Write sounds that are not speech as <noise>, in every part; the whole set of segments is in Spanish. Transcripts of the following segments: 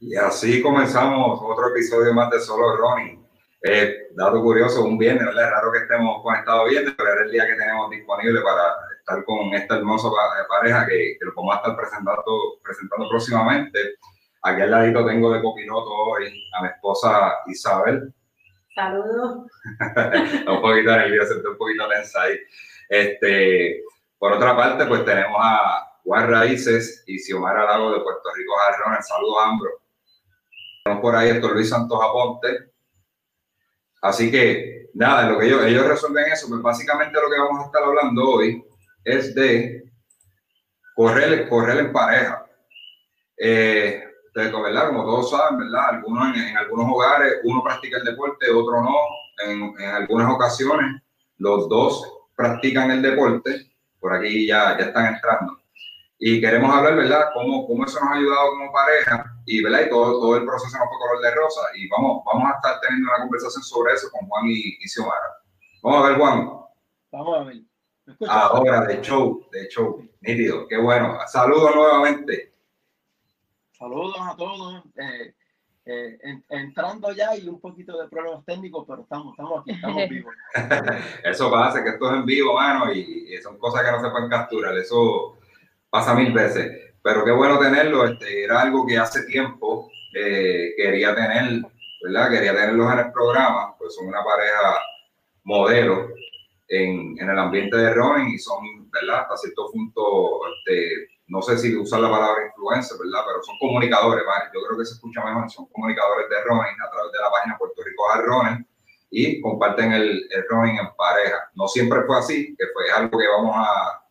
Y así comenzamos otro episodio más de Solo Ronnie. Eh, dato curioso, un viernes, ¿verdad? Es raro que estemos conectados viernes, pero era el día que tenemos disponible para estar con esta hermosa pareja que, que lo vamos a estar presentando, presentando próximamente. Aquí al ladito tengo de copiloto hoy a mi esposa Isabel. Saludos. <laughs> un poquito nerviosa, un poquito tensa ahí. Este, por otra parte, pues tenemos a Juan Raíces y Xiomara Lago de Puerto Rico Jarrón. Saludos a ambos. Tenemos por ahí Héctor Luis Santos Aponte. Así que, nada, lo que ellos, ellos resuelven eso, pues básicamente lo que vamos a estar hablando hoy es de correr, correr en pareja. Eh, ¿verdad? Como todos saben, ¿verdad? Algunos en, algunos hogares, uno practica el deporte, otro no. En, en, algunas ocasiones, los dos practican el deporte. Por aquí ya, ya están entrando y queremos hablar, ¿verdad?, cómo, cómo eso nos ha ayudado como pareja y, ¿verdad?, y todo, todo el proceso no fue color de rosa y vamos, vamos a estar teniendo una conversación sobre eso con Juan y, y Xiomara. Vamos a ver, Juan. Vamos a ver. Ahora, de show, de show, nítido, qué bueno. Saludos nuevamente. Saludos a todos. Eh, eh, entrando ya y un poquito de problemas técnicos, pero estamos, estamos aquí, estamos <laughs> vivos. <laughs> eso pasa, que esto es en vivo, mano, y, y son cosas que no se pueden capturar. Eso pasa mil veces. Pero qué bueno tenerlo, este, era algo que hace tiempo eh, quería tener, ¿verdad? Quería tenerlos en el programa, pues son una pareja modelo en, en el ambiente de running y son, ¿verdad? Hasta cierto punto, este, no sé si usar la palabra influencer, ¿verdad? Pero son comunicadores, ¿vale? Yo creo que se escucha mejor, son comunicadores de running a través de la página Puerto Rico Running y comparten el, el running en pareja. No siempre fue así, que fue algo que vamos a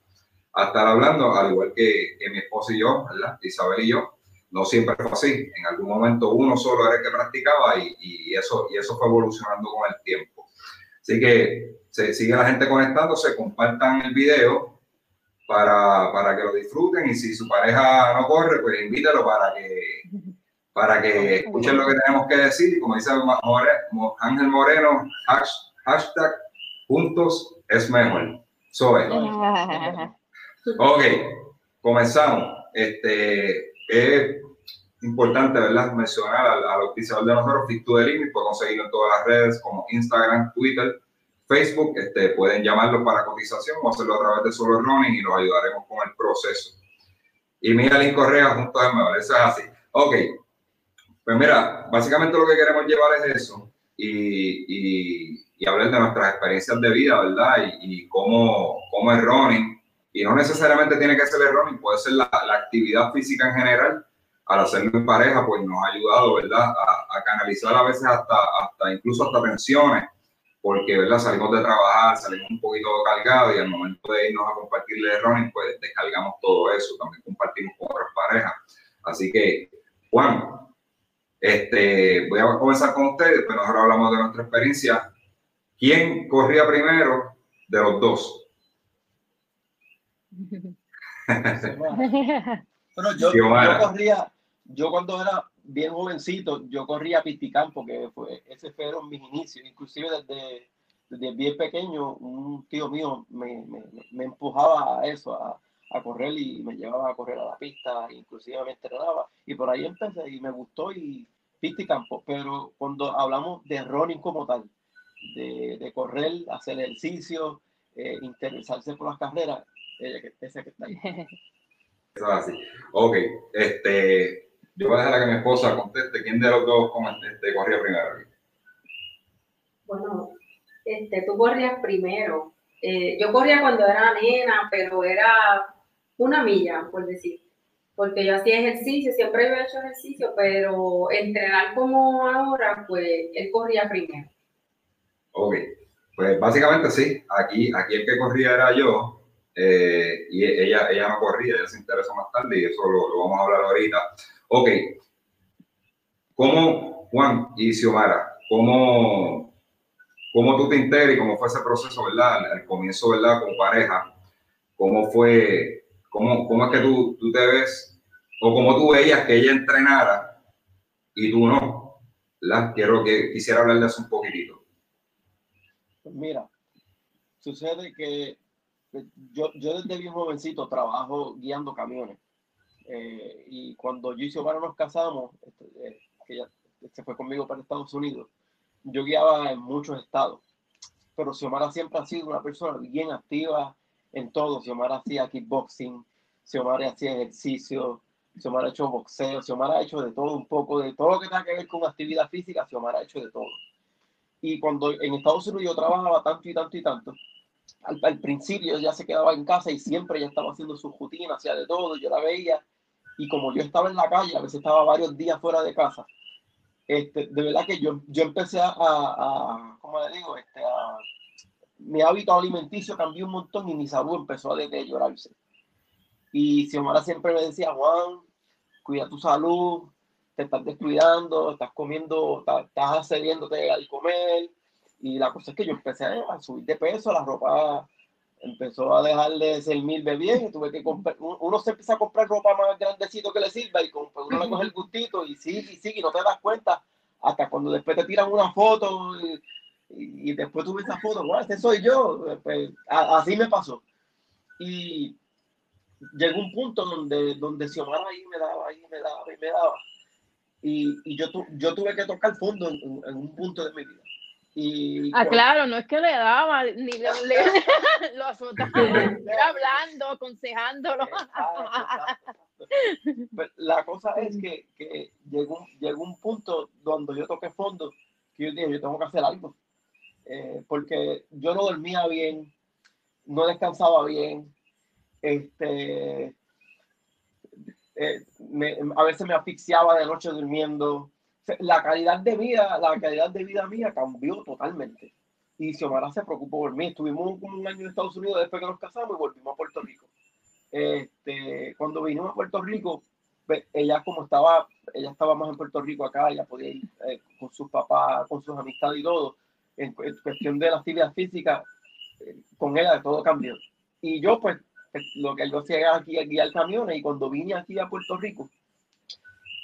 a estar hablando, al igual que, que, mi esposa y yo, ¿verdad? Isabel y yo, no siempre fue así. En algún momento uno solo era el que practicaba y, y, eso, y eso fue evolucionando con el tiempo. Así que se sigue la gente conectándose, compartan el video para, para que lo disfruten y si su pareja no corre, pues invítalo para que, para que escuchen lo que tenemos que decir. Y como dice Ángel Moreno, hashtag juntos es mejor. Soy. <laughs> Ok, comenzamos. Este, es importante, ¿verdad? Mencionar al, al de nosotros, Fit to Limit, puede conseguirlo en todas las redes como Instagram, Twitter, Facebook. Este, pueden llamarlo para cotización o hacerlo a través de Solo Running y los ayudaremos con el proceso. Y Miguel Correa junto a mejor, eso es así. Ok, pues mira, básicamente lo que queremos llevar es eso y, y, y hablar de nuestras experiencias de vida, ¿verdad? Y, y cómo, cómo es running y no necesariamente tiene que ser el running, puede ser la, la, actividad física en general. Al hacerlo en pareja, pues nos ha ayudado, ¿verdad? A, a, canalizar a veces hasta, hasta incluso hasta tensiones, porque, ¿verdad? Salimos de trabajar, salimos un poquito cargados y al momento de irnos a compartir el running, pues descargamos todo eso, también compartimos con otras parejas. Así que, Juan, este, voy a comenzar con ustedes, después nosotros hablamos de nuestra experiencia. ¿Quién corría primero de los dos? Bueno, yo, yo, corría, yo cuando era bien jovencito, yo corría a Pisticán porque fue, ese fueron mis inicios, inclusive desde, desde bien pequeño, un tío mío me, me, me empujaba a eso, a, a, correr y me llevaba a correr a la pista, inclusive me entrenaba. Y por ahí empecé y me gustó y Pisticampo, pero cuando hablamos de running como tal, de, de correr, hacer ejercicio, eh, interesarse por las carreras, ella que, esa que está ahí. <laughs> Eso es así. Ok, este, yo voy a dejar a que mi esposa conteste quién de los dos este, corría primero. Bueno, este, tú corrías primero. Eh, yo corría cuando era nena, pero era una milla, por decir. Porque yo hacía ejercicio, siempre había hecho ejercicio, pero entrenar como ahora, pues él corría primero. Ok, pues básicamente sí. Aquí, aquí el que corría era yo, eh, y ella, ella no corría, ella se interesó más tarde y eso lo, lo, vamos a hablar ahorita. Ok. ¿Cómo, Juan y Xiomara, cómo, cómo tú te integras y cómo fue ese proceso, verdad? Al, comienzo, ¿verdad? Como pareja, ¿cómo fue, cómo, cómo es que tú, tú te ves, o cómo tú veías que ella entrenara y tú no? ¿verdad? Quiero que quisiera hablar de eso un poquitito. Mira, sucede que yo, yo desde bien jovencito trabajo guiando camiones. Eh, y cuando yo y Xiomara nos casamos, este, eh, que ella se fue conmigo para Estados Unidos, yo guiaba en muchos estados. Pero Xiomara siempre ha sido una persona bien activa en todo. Xiomara hacía kickboxing, Xiomara hacía ejercicio, Xiomara ha hecho boxeo, Xiomara ha hecho de todo un poco, de todo lo que tenga que ver con actividad física, Xiomara ha hecho de todo. Y cuando en Estados Unidos yo trabajaba tanto y tanto y tanto, al, principio ya se quedaba en casa y siempre ya estaba haciendo su rutina, hacía de todo, yo la veía. Y como yo estaba en la calle, a veces estaba varios días fuera de casa, este, de verdad que yo, yo empecé a, a, ¿cómo le digo? Este, a, mi hábito alimenticio cambió un montón y mi salud empezó a deteriorarse. Y Xiomara siempre me decía, Juan, cuida tu salud, te estás descuidando, estás comiendo, estás accediéndote al comer. Y la cosa es que yo empecé a subir de peso, la ropa empezó a dejar de ser mil de bien y tuve que comprar, uno se empieza a comprar ropa más grandecito que le sirva y pues uno le coge el gustito y sigue y sigue y no te das cuenta hasta cuando después te tiran una foto y, después tú ves esa foto, bueno, este soy yo, pues, así me pasó. Y llegó un punto donde, donde Xiomara ahí me daba, ahí me daba, y me daba. Y, y yo, tu, yo tuve que tocar fondo en, en, un punto de mi vida. Y ah, claro, no es que le daba, ni le, <laughs> lo azotaba, <laughs> hablando, aconsejándolo. Pues, la cosa es que, que, llegó, llegó un punto donde yo toqué fondo, que yo dije, yo tengo que hacer algo. Eh, porque yo no dormía bien, no descansaba bien, este, eh, a veces me asfixiaba de noche durmiendo. La calidad de vida, la calidad de vida mía cambió totalmente. Y Xiomara se preocupó por mí. Estuvimos como un año en Estados Unidos después que nos casamos y volvimos a Puerto Rico. Este, cuando vinimos a Puerto Rico, ella como estaba, ella estaba más en Puerto Rico acá, ella podía ir eh, con sus papás, con sus amistades y todo. En, cuestión de la actividad física, eh, con ella todo cambió. Y yo pues lo que yo hacía aquí es guiar camiones y cuando vine aquí a Puerto Rico,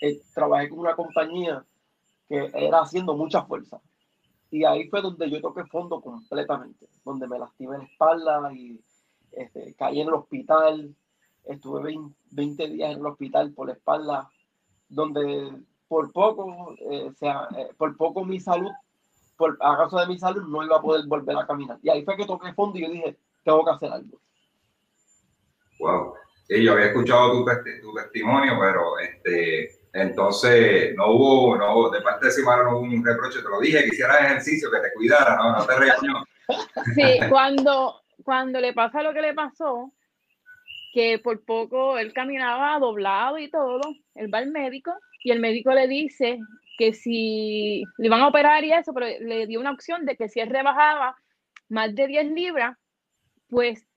eh, trabajé con una compañía que era haciendo mucha fuerza. Y ahí fue donde yo toqué fondo completamente, donde me lastimé la espalda y este, caí en el hospital. Estuve 20, días en el hospital por la espalda, donde por poco, eh, sea, eh, por poco mi salud, por, a causa de mi salud, no iba a poder volver a caminar. Y ahí fue que toqué fondo y yo dije, tengo que hacer algo. Wow. Sí, yo había escuchado tu, tu testimonio, pero este, entonces no hubo, no, de parte de Simara no hubo un reproche, te lo dije, que hicieras ejercicio, que te cuidara, no, no te regañó. <laughs> Sí, cuando, cuando le pasa lo que le pasó, que por poco él caminaba doblado y todo, él va al médico y el médico le dice que si le van a operar y eso, pero le dio una opción de que si él rebajaba más de 10 libras, pues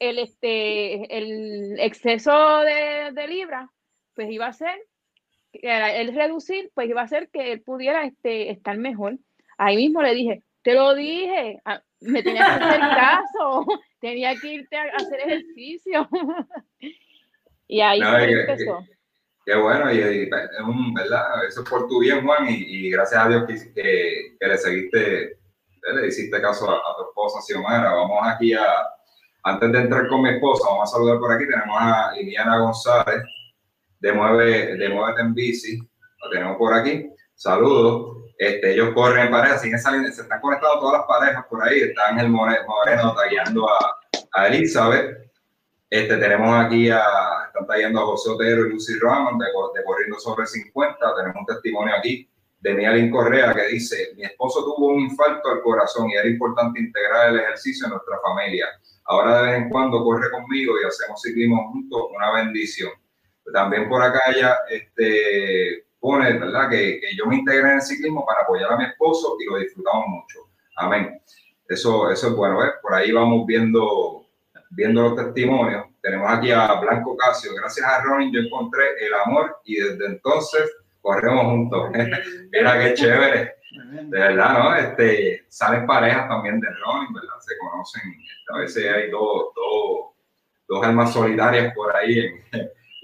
el, este, el exceso de, de libras, pues iba a ser, el reducir, pues iba a ser que él pudiera este, estar mejor. Ahí mismo le dije, te lo dije, me tenías que hacer <laughs> caso, tenía que irte a hacer ejercicio. <laughs> y ahí empezó. Qué, bueno, y, es un, ¿verdad? Eso es por tu bien, Juan, y, gracias a Dios que, que, le seguiste, le hiciste caso a, a tu esposa, Xiomara. Vamos aquí a, antes de entrar con mi esposa, vamos a saludar por aquí. Tenemos a Liliana González de Mueve, de Mueve en Bici. Lo tenemos por aquí. Saludos. Este, ellos corren en pareja, siguen saliendo, se están conectando todas las parejas por ahí. Está Ángel Moreno, tagueando a, a, Elizabeth. Este, tenemos aquí a, están tallando a José Otero y Lucy Ramón de, de, Corriendo sobre 50. Tenemos un testimonio aquí de Nialin Correa que dice: Mi esposo tuvo un infarto al corazón y era importante integrar el ejercicio en nuestra familia. Ahora de vez en cuando corre conmigo y hacemos ciclismo juntos, una bendición. También por acá ella este, pone, ¿verdad? Que, que, yo me integre en el ciclismo para apoyar a mi esposo y lo disfrutamos mucho. Amén. Eso, eso es bueno, ¿ves? Por ahí vamos viendo, viendo los testimonios. tenemos aquí a Blanco Casio. Gracias a Ronin yo encontré el amor y desde entonces corremos juntos. <laughs> Mira qué chévere. De verdad, ¿no? Este, salen parejas también de Ronin, ¿verdad? Se conocen. A veces hay dos, dos, dos almas solidarias por ahí en,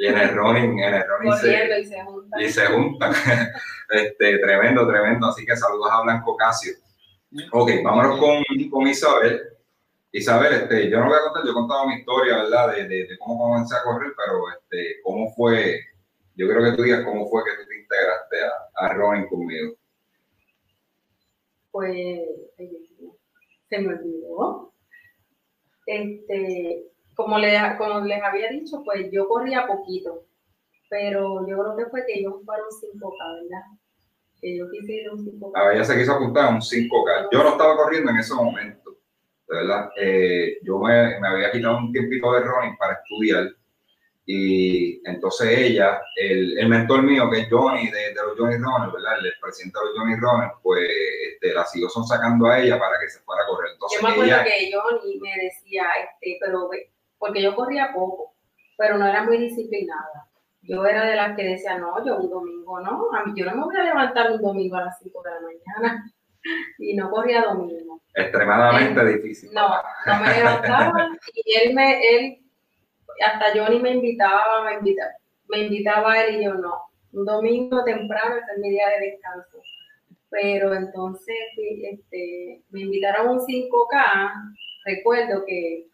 y en el Ronin, en el Ronin se, y se juntan. Y se juntan. <laughs> este, tremendo, tremendo. Así que saludos a Blanco Casio. Ok, vámonos con, con Isabel. Isabel, este, yo no voy a contar, yo he contado mi historia, ¿verdad? De, de, cómo comencé a correr, pero este, cómo fue, yo creo que tú digas cómo fue que tú te integraste a, a Ronin conmigo. Pues, se me olvidó. Este, como, le, como les había dicho, pues yo corría poquito, pero yo creo que fue que yo fueron 5K, ¿verdad? Que yo quise ir a un 5K. A ver, ella se quiso apuntar a un 5K. Yo no estaba corriendo en ese momento, ¿verdad? Eh, yo me, me, había quitado un tiempito de running para estudiar y entonces ella, el, el mentor mío, que es Johnny, de, de los Johnny Runners, ¿verdad? El, presidente de los Johnny Runners, pues este, la siguió son sacando a ella para que se fuera a correr. Entonces, yo me acuerdo que Johnny me decía, este, pero porque yo corría poco, pero no era muy disciplinada. Yo era de las que decía, no, yo un domingo no, a mí yo no me voy a levantar un domingo a las 5 de la mañana <laughs> y no corría domingo. Extremadamente difícil. No, no me levantaba y él me, él, hasta Johnny me invitaba, me invitaba, me invitaba a él y yo no. Un domingo temprano es mi día de descanso. Pero entonces este, me invitaron a un 5K. Recuerdo que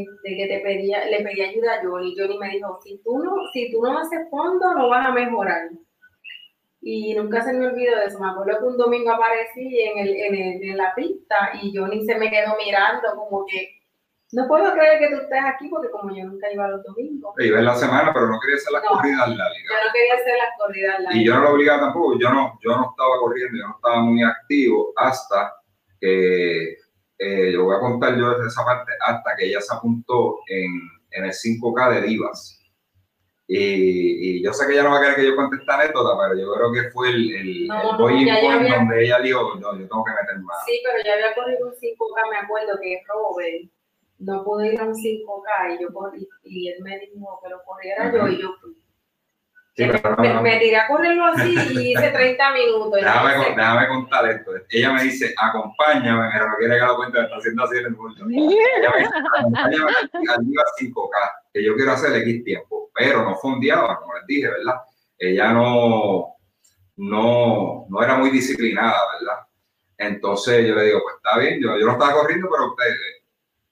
este, que te pedía, le pedí ayuda a Johnny. Johnny me dijo, si tú no, si tú no haces fondo, no vas a mejorar. Y nunca se me olvidó de eso. Me acuerdo que un domingo aparecí en, el, en, el, en la pista y Johnny se me quedó mirando como que, no puedo creer que tú estés aquí porque como yo nunca iba los domingos. Iba en la semana, pero no quería hacer las corridas largas. Yo no quería hacer las corridas largas. Y yo no lo obligaba tampoco. Yo no, yo no estaba corriendo, yo no estaba muy activo hasta que eh, yo voy a contar yo desde esa parte hasta que ella se apuntó en, en el 5K de Divas. Y, y, yo sé que ella no va a querer que yo cuente esta anécdota, pero yo creo que fue el, el, no, point había... donde ella dijo, no, yo tengo que meter más. Sí, pero ya había corrido un 5K, me acuerdo que Robert no pude ir a un 5K y yo y él me dijo que lo corriera uh -huh. yo y yo fui. Sí, me, me, tiré a correrlo así y hice 30 minutos. Déjame, con, déjame, contar esto. Ella me dice, acompáñame, pero no quiere que lo cuente, me está haciendo así en el mundo. <laughs> Ella me dice, acompáñame al día 5K, que yo quiero hacer X tiempo, pero no fondeaba, como les dije, ¿verdad? Ella no, no, no era muy disciplinada, ¿verdad? Entonces yo le digo, pues está bien, yo, yo no estaba corriendo, pero usted,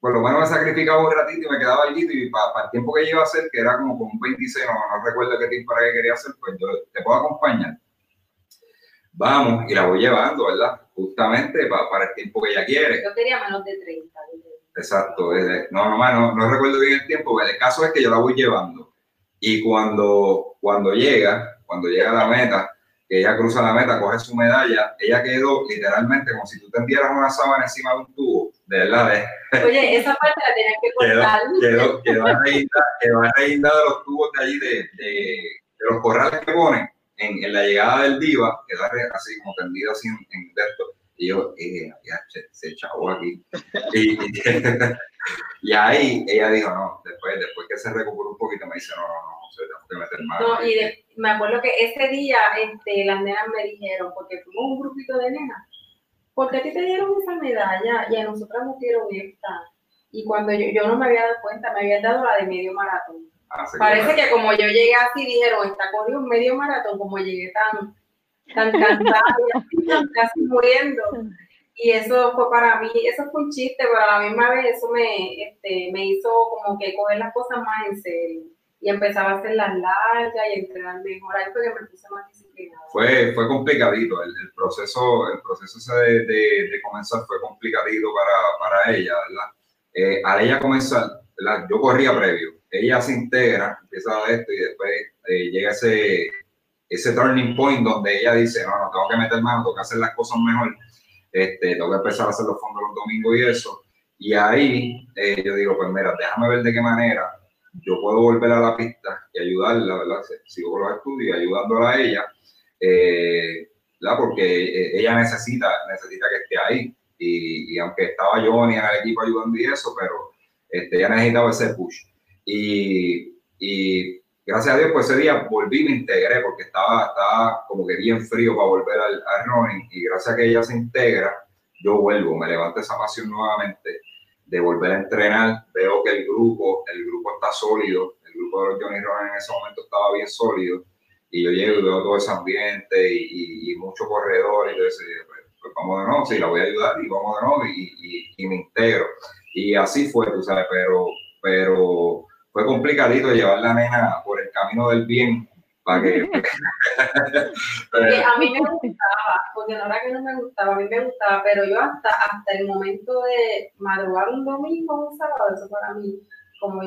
por lo menos me sacrificaba un ratito y me quedaba allí y para, el tiempo que yo iba a hacer, que era como con 26, no, no recuerdo qué tiempo era que quería hacer, pues yo te puedo acompañar. Vamos, y la voy llevando, ¿verdad? Justamente para, para el tiempo que ella quiere. Yo quería menos de 30. Exacto, no, no, no, no recuerdo bien el tiempo, pero el caso es que yo la voy llevando. Y cuando, cuando llega, cuando llega a la meta, que ella cruza la meta, coge su medalla, ella quedó literalmente como si tú tendieras una sábana encima de un tubo, de verdad. De, Oye, esa parte la tenías que <laughs> cortar. Quedó, quedó, quedó reída de los tubos de allí, de, de, de, los corrales que ponen en, en, la llegada del diva, quedó así como tendido así en, en esto. Y yo, eh, ya, se, se chavó aquí. Y, y, <laughs> y, ahí ella dijo, no, después, después que se recuperó un poquito, me dice, no, no, no, no tengo que meter más. No, y de, me acuerdo que ese día este, las nenas me dijeron, porque fuimos un grupito de nenas, ¿por qué a ti te dieron esa medalla y a nosotras nos dieron esta? Y cuando yo, yo no me había dado cuenta, me habían dado la de medio maratón. Ah, Parece que como yo llegué así, dijeron, está corriendo un medio maratón, como llegué tan, tan cansada, <laughs> casi muriendo. Y eso fue para mí, eso fue un chiste, pero a la misma vez eso me, este, me hizo como que coger las cosas más en serio y empezaba a hacer las largas y entrenar mejor. Ahí fue que me puse más disciplinada. Fue, fue complicadito, el, el proceso, el proceso ese de, de, de, comenzar fue complicadito para, para ella, ¿verdad? Eh, al ella comenzar, ¿verdad? yo corría previo, ella se integra, empieza a esto y después eh, llega ese, ese turning point donde ella dice, no, no, tengo que meter mano, tengo que hacer las cosas mejor, este, tengo que empezar a hacer los fondos los domingos y eso. Y ahí eh, yo digo, pues mira, déjame ver de qué manera yo puedo volver a la pista y ayudarla, ¿verdad? Sigo con los estudios ayudándola a ella, eh. Porque ella necesita, necesita que esté ahí. Y, y, aunque estaba Johnny en el equipo ayudando y eso, pero Este, ya necesitaba ese push. Y, y gracias a Dios, pues ese día volví me integré porque estaba, estaba como que bien frío para volver al, al running y gracias a que ella se integra, yo vuelvo, me levanto esa pasión nuevamente de volver a entrenar, veo que el grupo, el grupo está sólido, el grupo de los Johnny Running en ese momento estaba bien sólido y yo llego y veo todo ese ambiente y, y, muchos corredores y yo decía, pues, pues, vamos de nuevo, sí, la voy a ayudar y vamos de nuevo y, y, me integro. Y así fue, tú sabes, pero, pero fue complicadito llevar la nena por el camino del bien para que... <laughs> <laughs> a mí me gustaba, porque no era que no me gustaba, a mí me gustaba, pero yo hasta, hasta el momento de madrugar un domingo, un sábado, eso para mí, como,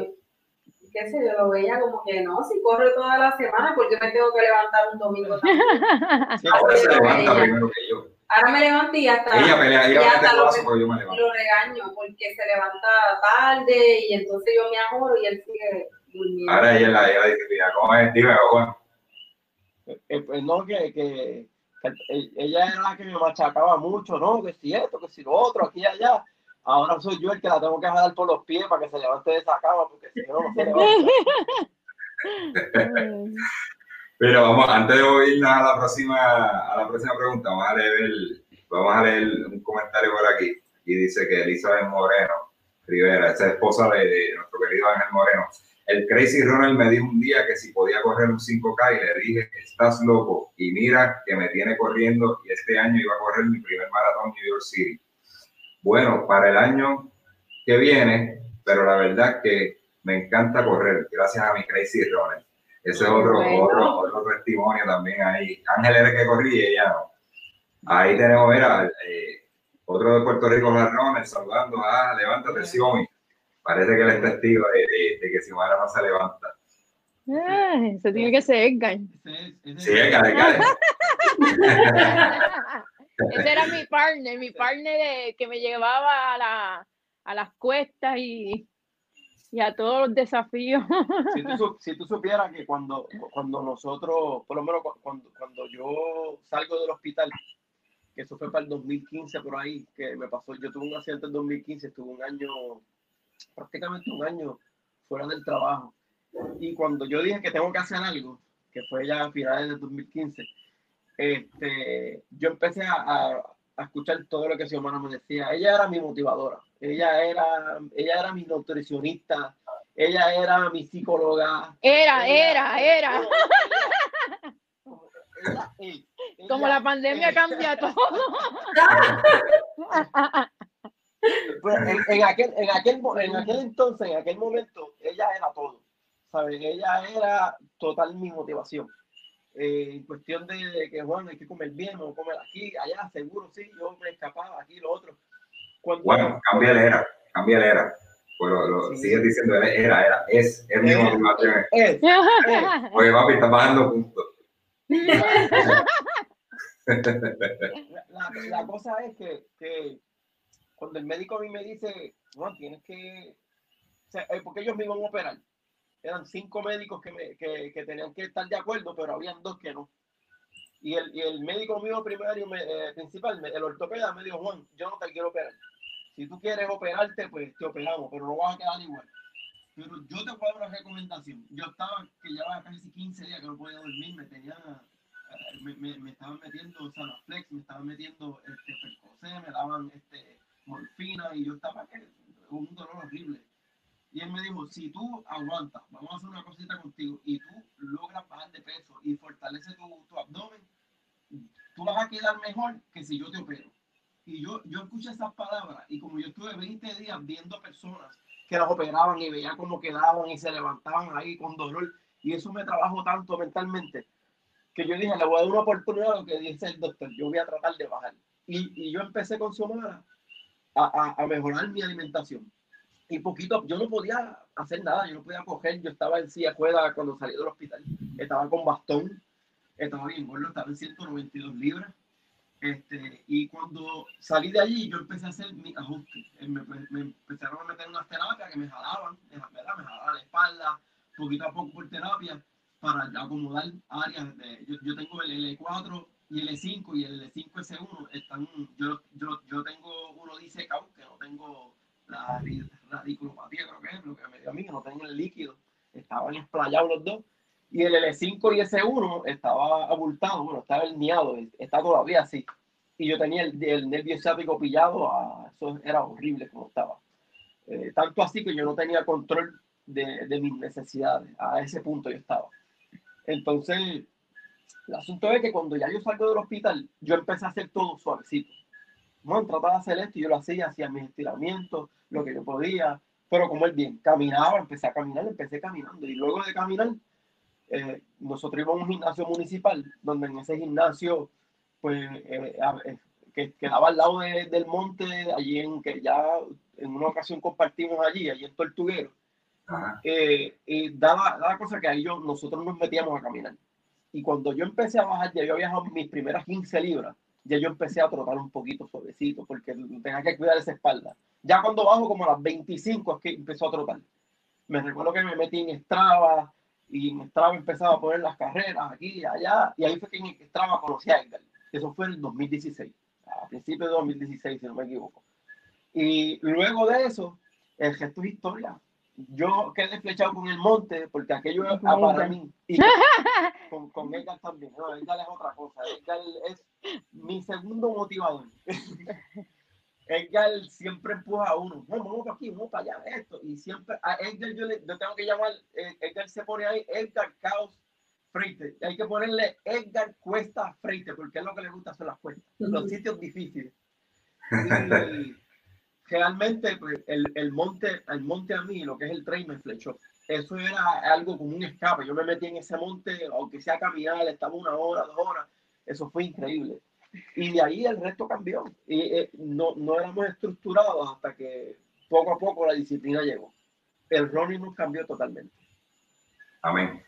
qué sé yo, lo veía como que no, si corre toda la semana, ¿por qué me tengo que levantar un domingo también? <laughs> se levanta primero que yo. Ahora me levanto y hasta, ella pelea, ella y hasta lo, yo me lo regaño porque se levanta tarde y entonces yo me amoro y él sigue durmiendo. Ahora ella, la, ella dice, mira, ¿cómo es? Dime. Eh, eh, pues no, que, que, ella era la que me machacaba mucho, ¿no? Que si esto, que si lo otro, aquí y allá. Ahora soy yo el que la tengo que jalar por los pies para que se levante de esa cama, porque si no, no se levanta. <laughs> Pero vamos, antes de oír a la próxima, a la próxima pregunta, vamos a leer, vamos a leer un comentario por aquí. Y dice que Elizabeth Moreno Rivera, esa esposa de, nuestro querido Ángel Moreno, el Crazy Ronald me dijo un día que si podía correr un 5K y le dije, estás loco. Y mira que me tiene corriendo y este año iba a correr mi primer maratón en New York City. Bueno, para el año que viene, pero la verdad que me encanta correr, gracias a mi Crazy Ronald. Ese es otro, otro, otro, testimonio también ahí. Ángel era el que corría y ella no. Ahí tenemos, mira, eh, otro de Puerto Rico, Ronald, saludando. Ah, levántate, Xiaomi. Parece que él es testigo de, de, que Xiomara no se levanta. Eh, se tiene que ser Edgar. Sí, Edgar, Edgar. <laughs> <laughs> Ese era mi <laughs> partner, mi partner que me llevaba a, la, a las cuestas y, y a todos los desafíos. Si tú, si tú, supieras que cuando, cuando nosotros, por lo menos cuando, cuando yo salgo del hospital, que eso fue para el 2015 por ahí, que me pasó, yo tuve un accidente en 2015, estuve un año, prácticamente un año fuera del trabajo. Y cuando yo dije que tengo que hacer algo, que fue ya a finales del 2015, este, yo empecé a, a escuchar todo lo que hermana me decía. Ella era mi motivadora, ella era, ella era mi nutricionista, ella era mi psicóloga. Era, era, era. Como la pandemia cambia <laughs> todo. Pues, en, aquel, en, aquel, en aquel entonces, en aquel momento, ella era todo. ¿sabes? Ella era total mi motivación. Eh, en cuestión de, que, bueno, hay que comer bien, o comer aquí, allá, seguro, sí, yo me escapaba, aquí, lo otro. bueno, cambia el era, cambia el era. Pero lo, sigue diciendo era, era, es, es mi motivación. Es, <laughs> Oye, papi, está bajando puntos. la, la, cosa es que, que, cuando el médico a mí me dice, no, tienes que, o sea, eh, porque ellos me iban a operar eran cinco médicos que, me, que, que, tenían que estar de acuerdo, pero habían dos que no. Y el, y el médico mío primario, eh, principal, el ortopeda, me dijo, Juan, yo no te quiero operar. Si tú quieres operarte, pues te operamos, pero no vas a quedar igual. Pero yo te puedo dar una recomendación. Yo estaba, que llevaba casi 15 días que no podía dormir, me tenía, eh, me, me, me estaban metiendo Sanaflex, me estaban metiendo este, percocé, me daban este, morfina y yo estaba que, un dolor horrible y él me dijo, si tú aguantas, vamos a hacer una cosita contigo, y tú logras bajar de peso y fortaleces tu, tu abdomen, tú vas a quedar mejor que si yo te opero. Y yo, yo escuché esas palabras y como yo estuve 20 días viendo personas que las operaban y veía cómo quedaban y se levantaban ahí con dolor, y eso me trabajó tanto mentalmente, que yo dije, le voy a dar una oportunidad a lo que dice el doctor, yo voy a tratar de bajar. Y, y yo empecé con su a, a, a mejorar mi alimentación y poquito, yo no podía hacer nada, yo no podía coger, yo estaba en silla juega cuando salí del hospital, estaba con bastón, estaba bien gordo, estaba en 192 libras. Este, y cuando salí de allí, yo empecé a hacer mis ajustes. Eh, me, me, empezaron a meter unas terapias que me jalaban, me jalaban la espalda, poquito a poco por terapia, para acomodar áreas. De, yo, yo tengo el L4 y el E5 y el L5 S1 están, yo, yo, yo tengo uno dice que no tengo la radiculopatía, creo que es lo que me dio a mí, que no tenía el líquido, estaban esplayados los dos. Y el L5 y S1 estaba abultado, bueno, estaba herniado, está todavía así. Y yo tenía el, el nervio ciático pillado, a, eso era horrible como estaba. Eh, tanto así que yo no tenía control de, de, mis necesidades, a ese punto yo estaba. Entonces, el asunto es que cuando ya yo salgo del hospital, yo empecé a hacer todo suavecito. No, trataba de hacer esto y yo lo hacía, hacía mis estiramientos, lo que yo podía, pero como él bien, caminaba, empecé a caminar, empecé caminando y luego de caminar, eh, nosotros íbamos a un gimnasio municipal, donde en ese gimnasio, pues, eh, eh, que quedaba al lado del monte, allí en que ya en una ocasión compartimos allí, allí en Tortuguero, y daba, daba cosa que ahí yo, nosotros nos metíamos a caminar. Y cuando yo empecé a bajar, ya yo había bajado mis primeras 15 libras, ya yo empecé a trotar un poquito suavecito, porque tenía que cuidar esa espalda. Ya cuando bajo como a las 25 es que empezó a trotar. Me recuerdo que me metí en Strava y en Strava empezaba a poner las carreras aquí y allá, y ahí fue que en Strava conocí a Edgar. Eso fue en el 2016, a principios de 2016, si no me equivoco. Y luego de eso, el gesto es historia yo quedé flechado con el monte porque aquello es para mí. Y con, con Edgar también. No, Edgar es otra cosa. Edgar es mi segundo motivador. Edgar siempre empuja a uno. vamos para aquí, vamos para allá, esto. Y siempre a Edgar yo, le, yo tengo que llamar, eh, Edgar se pone ahí, Edgar Caos Freite. Hay que ponerle Edgar Cuesta Freite porque es lo que le gusta hacer las cuestas, los sitios difíciles. Y, realmente pues, el, el, monte, el monte a mí, lo que es el tren, me flechó. Eso era algo como un escape. Yo me metí en ese monte, aunque sea caminar, estaba una hora, dos horas. Eso fue increíble. Y de ahí el resto cambió. Y eh, no, no éramos estructurados hasta que poco a poco la disciplina llegó. El running nos cambió totalmente. Amén.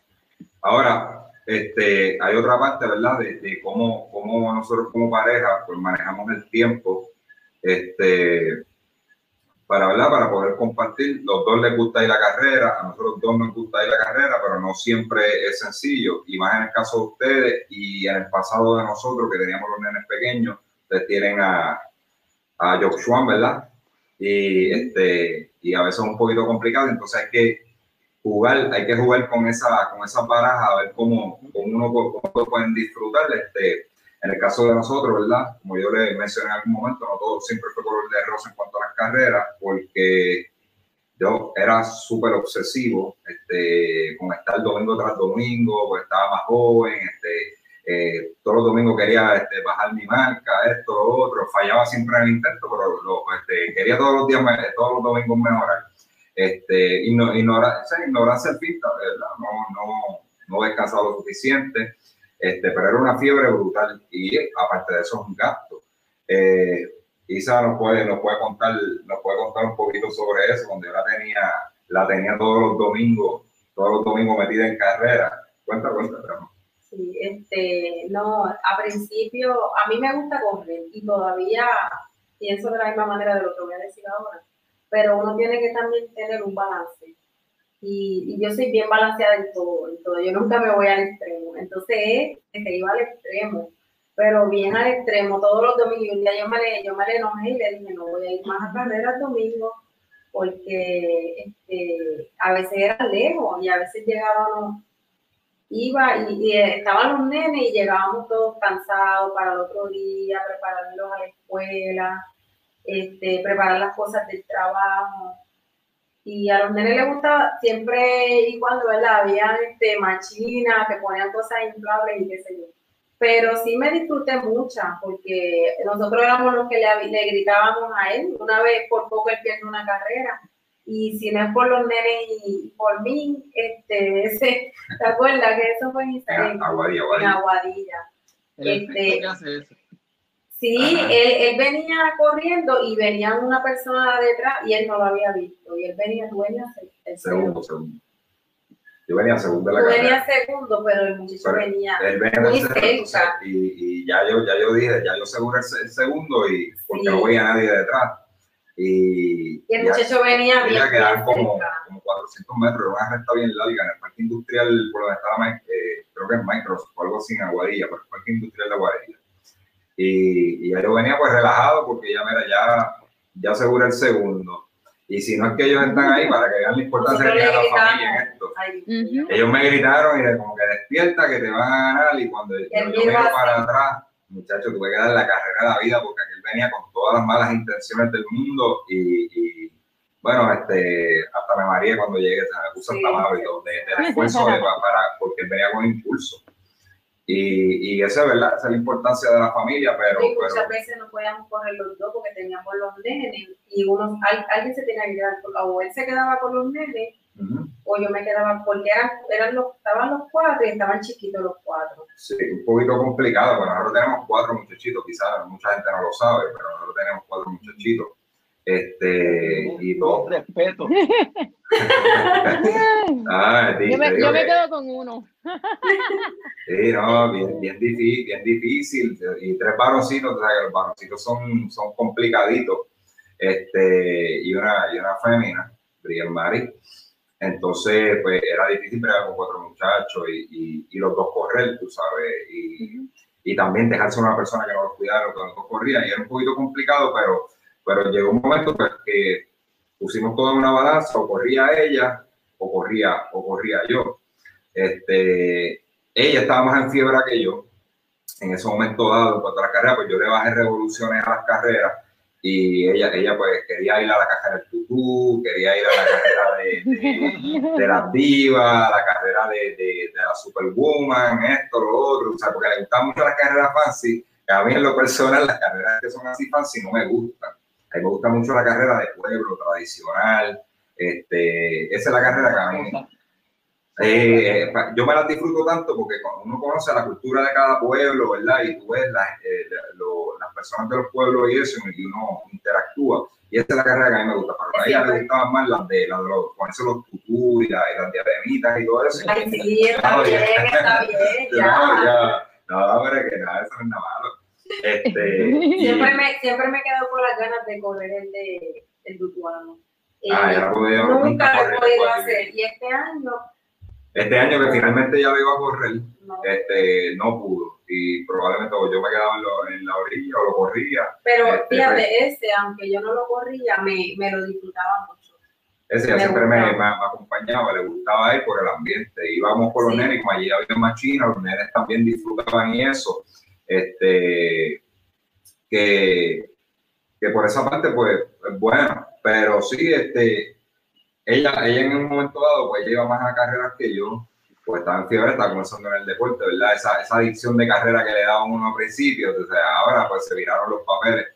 Ahora, este, hay otra parte, ¿verdad? De, cómo, cómo nosotros como pareja pues manejamos el tiempo. Este, para, ¿verdad? para poder compartir. Los dos les gusta ir la carrera, a nosotros dos nos gusta ir la carrera, pero no siempre es sencillo. Y más en el caso de ustedes y en el pasado de nosotros, que teníamos los nenes pequeños, ustedes tienen a, a Joshua, ¿verdad? Y, este, y a veces es un poquito complicado, entonces hay que jugar, hay que jugar con esa, con esa baraja, a ver cómo, cómo uno cómo pueden disfrutar. Este, en el caso de nosotros, ¿verdad? Como yo le mencioné en algún momento, no todo siempre fue color de rosa en cuanto a las carreras, porque yo era súper obsesivo este, con estar domingo tras domingo, porque estaba más joven, este, eh, todos los domingos quería este, bajar mi marca, esto, lo otro, fallaba siempre en el intento, pero lo, este, quería todos los días, todos los domingos mejorar. Este, ignora, ignorancia el pista, ¿verdad? No, no, no descansaba lo suficiente. Este, pero era una fiebre brutal y aparte de eso es un gasto. Eh, Isa nos puede, nos puede contar, nos puede contar un poquito sobre eso, donde yo la tenía, la tenía todos los domingos, todos los domingos metida en carrera. Cuenta, cuenta, Sí, este, no, a principio, a mí me gusta correr y todavía pienso de la misma manera de lo que voy a decir ahora, pero uno tiene que también tener un balance y, yo soy bien balanceada en todo, en todo, yo nunca me voy al extremo, entonces se iba al extremo, pero bien al extremo, todos los domingos, un día yo me, yo me le enojé y le dije, no voy a ir más a carrera el domingo, porque este, a veces era lejos y a veces llegábamos, iba y, estaban los nenes y llegábamos todos cansados para el otro día, prepararlos a la escuela, este, preparar las cosas del trabajo y a los nenes les gusta siempre y cuando, ¿verdad? Había este, machinas que ponían cosas inflables y qué sé yo. Pero sí me disfruté mucha, porque nosotros éramos los que le, le gritábamos a él. Una vez por poco él pierde una carrera. Y si no es por los nenes y por mí, este, ese, ¿te acuerdas que eso fue en, en, Aguadilla, en Aguadilla? Este, Sí, él, él, venía corriendo y venía una persona detrás y él no lo había visto. Y él venía, tú venías el segundo, segundo. Yo venía segundo de la Tú venía segundo, pero el muchacho venía, él venía muy cerca. Y, y, ya, yo, ya yo dije, ya yo aseguré el, segundo y porque no veía a nadie detrás. Y, y el muchacho venía bien. quedaban como, como 400 metros, una recta bien larga en el parque industrial, por donde estaba, eh, creo que es Microsoft o algo así en Aguadilla, pero el parque industrial de Aguadilla y, y yo venía pues relajado porque ya, mira, ya, ya aseguré el segundo. Y si no es que ellos están ahí para que vean la importancia que tiene la familia en esto. Ellos me gritaron y de como que despierta que te van a ganar y cuando yo, yo miro para atrás, muchacho, tuve que dar la carrera de la vida porque aquel venía con todas las malas intenciones del mundo y, bueno, este, hasta me mareé cuando llegué, se me puso hasta malo y todo, de, del esfuerzo de, para, porque él venía con impulso. Y, y esa es verdad, esa es la importancia de la familia, pero... Sí, muchas veces no podíamos correr los dos porque teníamos los nenes y uno, alguien se tenía que quedar, o él se quedaba con los nenes, o yo me quedaba, porque eran, eran los, estaban los cuatro y estaban chiquitos los cuatro. Sí, un poquito complicado, bueno, nosotros tenemos cuatro muchachitos, quizás mucha gente no lo sabe, pero nosotros tenemos cuatro muchachitos. Este, y todo. respeto. <laughs> <laughs> ah, yo, me, yo me, quedo con uno. sí, no, bien, bien, difícil, bien difícil. Y tres varoncitos, o sea, que los varoncitos son, son complicaditos. Este, y una, y una fémina, Brian Mari. Entonces, pues era difícil pero con cuatro muchachos y, y, los dos correr, tú sabes. Y, y también dejarse una persona que no los cuidara, que los dos corrían. Y era un poquito complicado, pero pero llegó un momento que pusimos todo en una balanza, o corría ella, o corría, o corría yo. Este, ella estaba más en fiebre que yo. En ese momento dado, en cuanto a la carrera, pues yo le bajé revoluciones a las carreras y ella, ella pues quería ir a la carrera del tutú, quería ir a la carrera de, de, las divas, la carrera de, de, la superwoman, esto, lo otro, o sea, porque le gustaban mucho las carreras fancy, a mí en lo personal las carreras que son así fancy no me gustan. A mí me gusta mucho la carrera de pueblo, tradicional. Este, esa es la carrera que a mí. Eh, yo me la disfruto tanto porque cuando uno conoce la cultura de cada pueblo, ¿verdad? Y tú ves las, eh, las personas de los pueblos y eso, y uno interactúa. Y esa es la carrera que a mí me gusta. Pero a ella le gustaban más las de, las de los, ponerse los tutú y, las diademitas y todo eso. Ay, sí, está bien, está bien. <laughs> Ya. No, ya. No, pero que nada, eso no es nada malo. Este, <laughs> siempre, me, siempre me he quedado con las ganas de correr el de el Dutuano. Ah, ya podido, nunca lo he podido hacer. Y este año. Este año que finalmente ya lo iba a correr, no. este, no pudo. Y probablemente yo me quedaba en, en la orilla o lo corría. Pero este, fíjate, este, aunque yo no lo corría, me, me lo disfrutaba mucho. Ese ya siempre me, me, acompañaba, le gustaba ir por el ambiente. Íbamos los sí. nenes, como allí había más chinos, los nenes también disfrutaban y eso este, que, que por esa parte, pues, es bueno, pero sí, este, ella, ella en un momento dado, pues, lleva más a carreras que yo, pues estaba en fiebre, estaba comenzando en el deporte, ¿verdad? Esa, esa adicción de carrera que le daban uno al principio, entonces ahora pues se viraron los papeles,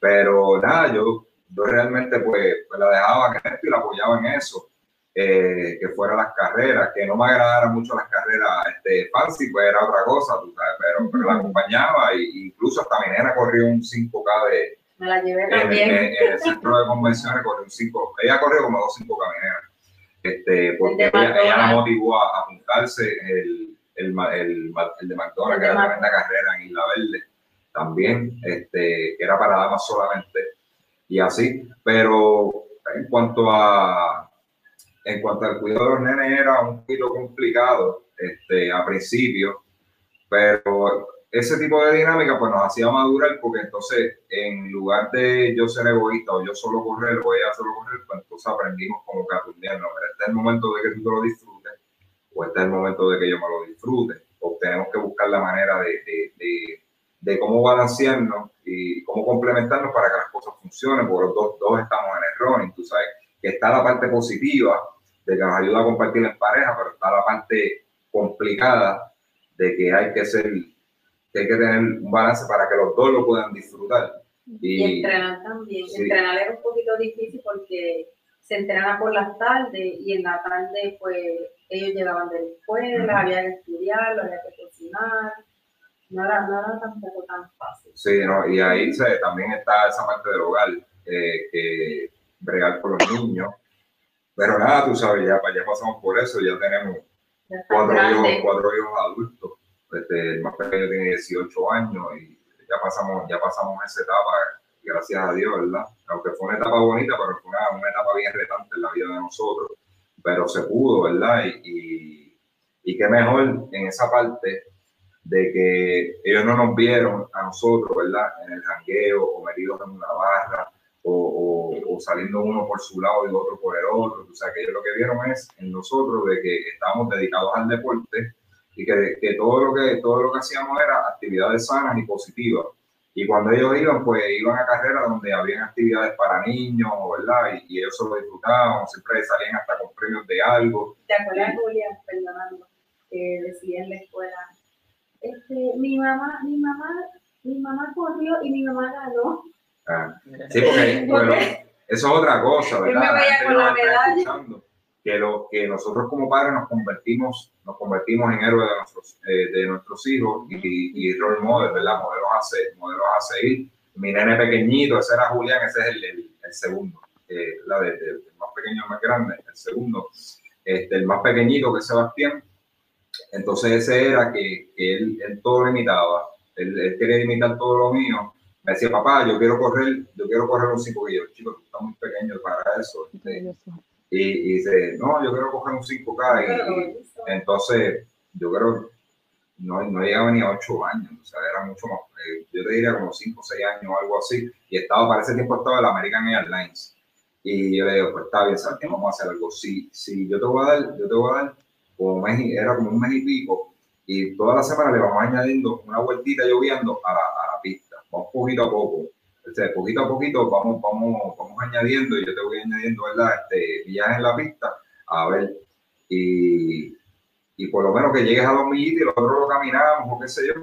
pero nada, yo, yo realmente pues, pues la dejaba crecer y la apoyaba en eso. Eh, que fueran las carreras, que no me agradaran mucho las carreras este, fancy, pues era otra cosa, tú sabes, pero, pero la acompañaba e incluso hasta mi nena corrió un 5K de... Me la llevé también. En, en, el centro de convenciones corrió un 5, ella corrió como dos 5 camineras, este, porque ella, ella, la motivó a apuntarse el, el, el, el de McDonald's, que era una tremenda carrera en Isla Verde, también, este, que era para damas solamente, y así, pero en cuanto a en cuanto al cuidado de los nenes era un poquito complicado este, a principio, pero ese tipo de dinámica pues nos hacía madurar porque entonces en lugar de yo ser egoísta o yo solo correr o ella solo correr, pues entonces aprendimos como que a turnearnos. Este es el momento de que tú te lo disfrutes o este es el momento de que yo me lo disfrute. O tenemos que buscar la manera de, de, de, de cómo balancearnos y cómo complementarnos para que las cosas funcionen, porque los dos, dos estamos en el running, tú sabes, que está la parte positiva de que nos ayuda a compartir en pareja, pero está la parte complicada de que hay que ser, que hay que tener un balance para que los dos lo puedan disfrutar. Y, entrenar también. Entrenar es un poquito difícil porque se entrena por las tardes y en la tarde pues ellos llegaban de la escuela, había que estudiar, había que cocinar. No era, no era tampoco tan fácil. Sí, no, y ahí se, también está esa parte del hogar, eh, que bregar con los niños, pero nada, tú sabes, ya, ya pasamos por eso, ya tenemos cuatro hijos, cuatro hijos adultos. Este, el más pequeño tiene 18 años y ya pasamos, ya pasamos esa etapa, gracias a Dios, ¿verdad? Aunque fue una etapa bonita, pero fue una, una etapa bien retante en la vida de nosotros. Pero se pudo, ¿verdad? Y, y, y qué mejor en esa parte de que ellos no nos vieron a nosotros, ¿verdad? En el jangueo o metidos en una barra o, o, saliendo uno por su lado y otro por el otro. O sea, que ellos lo que vieron es en nosotros de que estábamos dedicados al deporte y que, que, todo, lo que todo lo que hacíamos era actividades sanas y positivas. Y cuando ellos iban, pues iban a carreras donde habían actividades para niños, ¿verdad? Y, ellos se lo disfrutaban, siempre salían hasta con premios de algo. ¿Te acuerdas, Julia, perdonando, que decía en la escuela, este, mi mamá, mi mamá, mi mamá corrió y mi mamá ganó? Ah, sí, porque bueno, eso es otra cosa, ¿verdad? me la medalla que, lo, que nosotros como padres nos convertimos, nos convertimos en héroes de nuestros, eh, de nuestros hijos y, y role models, ¿verdad? Modelos a, seguir, modelos a seguir. Mi nene pequeñito, ese era Julián, ese es el, el, segundo, eh, la de, el más pequeño más grande, el segundo, este, el más pequeñito que es Sebastián. Entonces ese era que, que él, él, todo lo imitaba, él, él, quería imitar todo lo mío. Me decía, papá, yo quiero correr, yo quiero correr un 5 y yo, chico, tú estás muy pequeño para eso. Este, y, y, dice, no, yo quiero coger un 5K. Y, entonces, yo creo, no, no llegaba ni a 8 años, o sea, era mucho más, eh, yo te diría como 5 o 6 años o algo así. Y estaba, para ese tiempo estaba el American Airlines. Y yo le digo, pues está bien, ¿sabes Vamos a hacer algo. Si, si yo te voy a dar, yo te voy a dar, como mes, era como un mes y pico, y toda la semana le vamos añadiendo una vueltita lloviendo a la. Vamos poquito a poco poquito a poquito vamos, vamos, vamos añadiendo y yo te voy añadiendo, ¿verdad? Este, en la pista, a ver, y, y por lo menos que llegues a dos y nosotros lo caminamos o qué sé yo,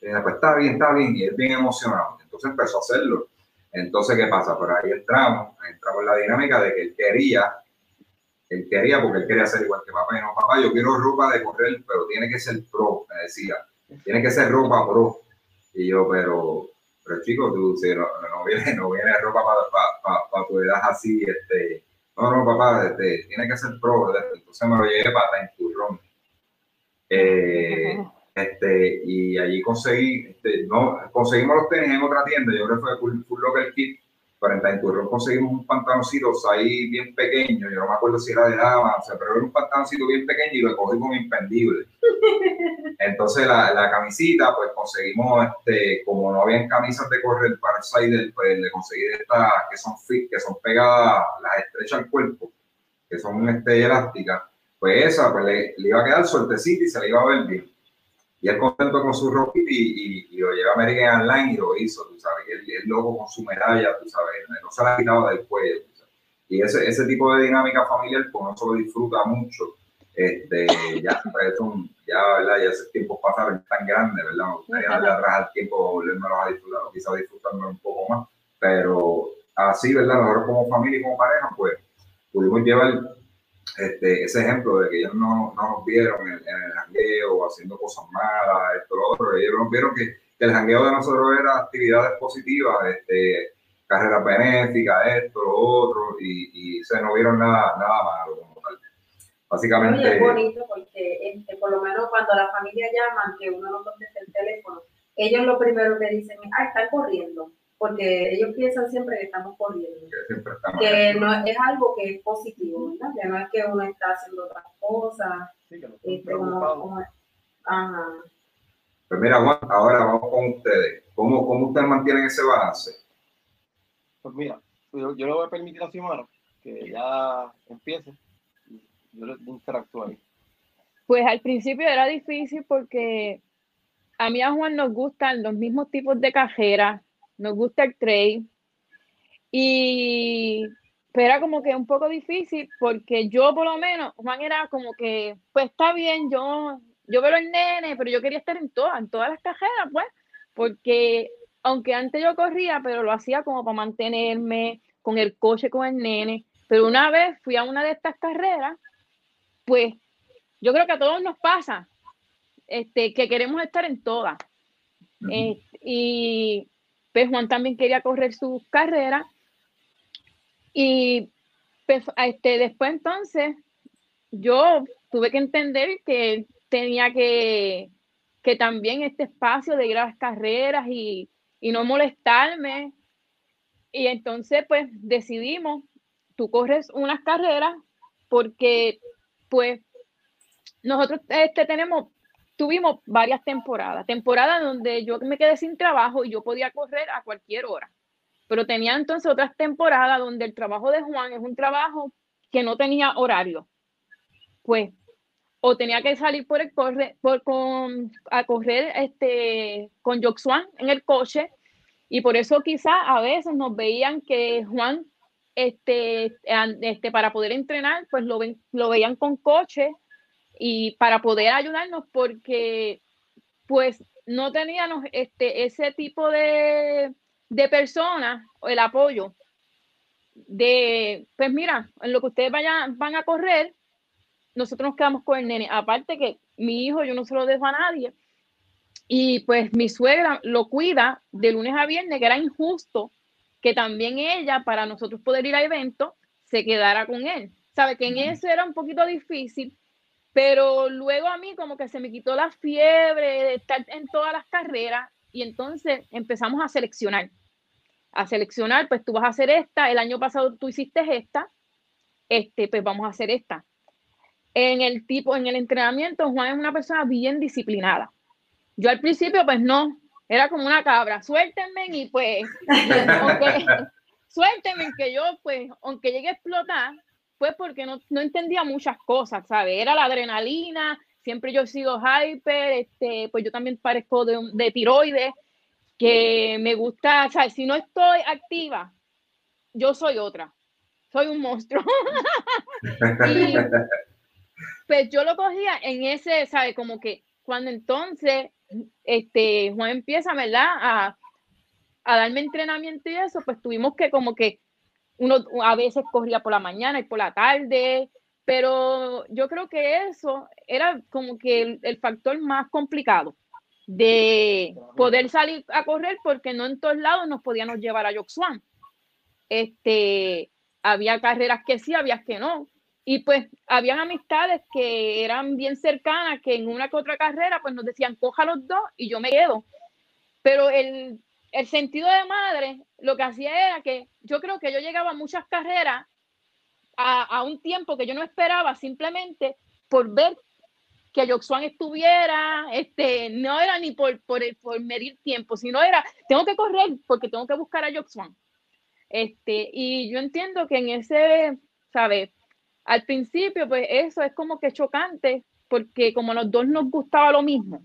eh, pues está bien, está bien, y él bien emocionado. Entonces empezó a hacerlo. Entonces, ¿qué pasa? Por ahí entramos, entramos en la dinámica de que él quería, él quería porque él quería ser igual que papá. Y no, papá, yo quiero ropa de correr, pero tiene que ser pro, me decía. Tiene que ser ropa pro. Y yo, pero pero chicos, tú, si no, no, viene, no viene ropa para pa, tu edad así, este, no, no, papá, este, tiene que ser pro, entonces me lo llevé para Turrón. Eh, este, y allí conseguí, este, no, conseguimos los tenis en otra tienda, yo creo que fue Full, Full Locker Kit, pero en Turrón conseguimos un pantaloncito ahí bien pequeño, yo no me acuerdo si era de dama, o sea, pero era un pantaloncito bien pequeño y lo cogí como impendible. <laughs> Entonces la, la, camisita, pues conseguimos, este, como no habían camisas de correr para el side, pues le conseguí estas que son fit, que son pegadas, las estrechas al cuerpo, que son este, elásticas, pues esa, pues le, iba a quedar suertecita y se le iba a ver bien. Y él contento con su roquita y, y, lo llevé a American Online y lo hizo, tú sabes, y él, él loco con su medalla, tú sabes, no se la quitaba del cuello. Y ese, ese tipo de dinámica familiar, pues no se lo disfruta mucho. Este, ya, <laughs> pues, ya, ¿verdad? Ya ese tiempo pasaron tan grande, ¿verdad? Me gustaría darle atrás al tiempo, volvernos a disfrutar, quizás disfrutando un poco más. Pero así, ¿verdad? Nosotros como familia y como pareja, pues pudimos llevar este, ese ejemplo de que ellos no, no nos vieron en, el jangueo haciendo cosas malas, esto, lo otro. Ellos nos vieron que, que el jangueo de nosotros era actividades positivas, este, carreras benéficas, esto, lo otro, y, y se no vieron nada, nada malo como tal. Básicamente. es bonito porque este, por lo menos cuando la familia llama, que uno no contesta el teléfono, ellos lo primero que dicen es, ah, están corriendo porque ellos piensan siempre que estamos corriendo. Que, no es algo que es positivo, ¿verdad? Que no es que uno está haciendo otras cosas. Sí, que no este, ajá. Pues mira, Juan, ahora vamos con ustedes. ¿Cómo, cómo ustedes mantienen ese balance? Pues mira, yo, yo le voy a permitir a Xiomara que ya empiece. Yo le interactúo ahí. Pues al principio era difícil porque a mí a Juan nos gustan los mismos tipos de cajeras nos gusta el trade. Y pero era como que un poco difícil porque yo por lo menos, Juan era como que, pues está bien, yo, yo veo el nene, pero yo quería estar en todas, en todas las cajeras, pues, porque aunque antes yo corría, pero lo hacía como para mantenerme con el coche con el nene. Pero una vez fui a una de estas carreras, pues yo creo que a todos nos pasa, este, que queremos estar en todas. Eh, y pues Juan también quería correr su carrera. Y pues, este, después entonces yo tuve que entender que tenía que, que también este espacio de ir a las carreras y, y no molestarme. Y entonces pues decidimos, tú corres unas carreras porque pues nosotros este, tenemos tuvimos varias temporadas, temporadas donde yo me quedé sin trabajo y yo podía correr a cualquier hora. pero tenía entonces otras temporadas donde el trabajo de Juan es un trabajo que no tenía horario. Pues, o tenía que salir por el corre, por, con, a correr este, con Joxuan en el coche, y por eso quizás a veces nos veían que Juan, este, este, para poder entrenar, pues lo, ven, lo veían con coche y para poder ayudarnos porque pues no teníamos este, ese tipo de, de personas, el apoyo de, pues mira, en lo que ustedes vayan, van a correr, nosotros nos quedamos con el nene. Aparte que mi hijo yo no se lo dejo a nadie. Y pues mi suegra lo cuida de lunes a viernes, que era injusto que también ella, para nosotros poder ir a eventos, se quedara con él. Sabe que en eso era un poquito difícil, pero luego a mí como que se me quitó la fiebre de estar en todas las carreras y entonces empezamos a seleccionar. A seleccionar, pues tú vas a hacer esta, el año pasado tú hiciste esta, este, pues vamos a hacer esta. En el tipo, en el entrenamiento, Juan es una persona bien disciplinada. Yo al principio, pues no, era como una cabra, suéltenme y pues, <laughs> aunque, suéltenme que yo, pues, aunque llegue a explotar, fue porque no, no entendía muchas cosas, ¿sabes? Era la adrenalina, siempre yo he sido hyper, este, pues yo también parezco de, de tiroides, que me gusta, ¿sabes? Si no estoy activa, yo soy otra, soy un monstruo. <laughs> y, pues yo lo cogía en ese, ¿sabes? Como que cuando entonces este, Juan empieza, ¿verdad? A, a darme entrenamiento y eso, pues tuvimos que como que uno a veces corría por la mañana y por la tarde, pero yo creo que eso era como que el, factor más complicado de poder salir a correr porque no en todos lados nos podíamos llevar a Yoxuan. Este, había carreras que sí, había que no. Y pues habían amistades que eran bien cercanas, que en una que otra carrera pues nos decían, coja los dos y yo me quedo. Pero el el sentido de madre lo que hacía era que yo creo que yo llegaba a muchas carreras a, un tiempo que yo no esperaba simplemente por ver que Yoxuan estuviera, este, no era ni por, por, por, medir tiempo, sino era, tengo que correr porque tengo que buscar a Yoxuan. Este, y yo entiendo que en ese, ¿sabes? Al principio, pues eso es como que chocante, porque como los dos nos gustaba lo mismo,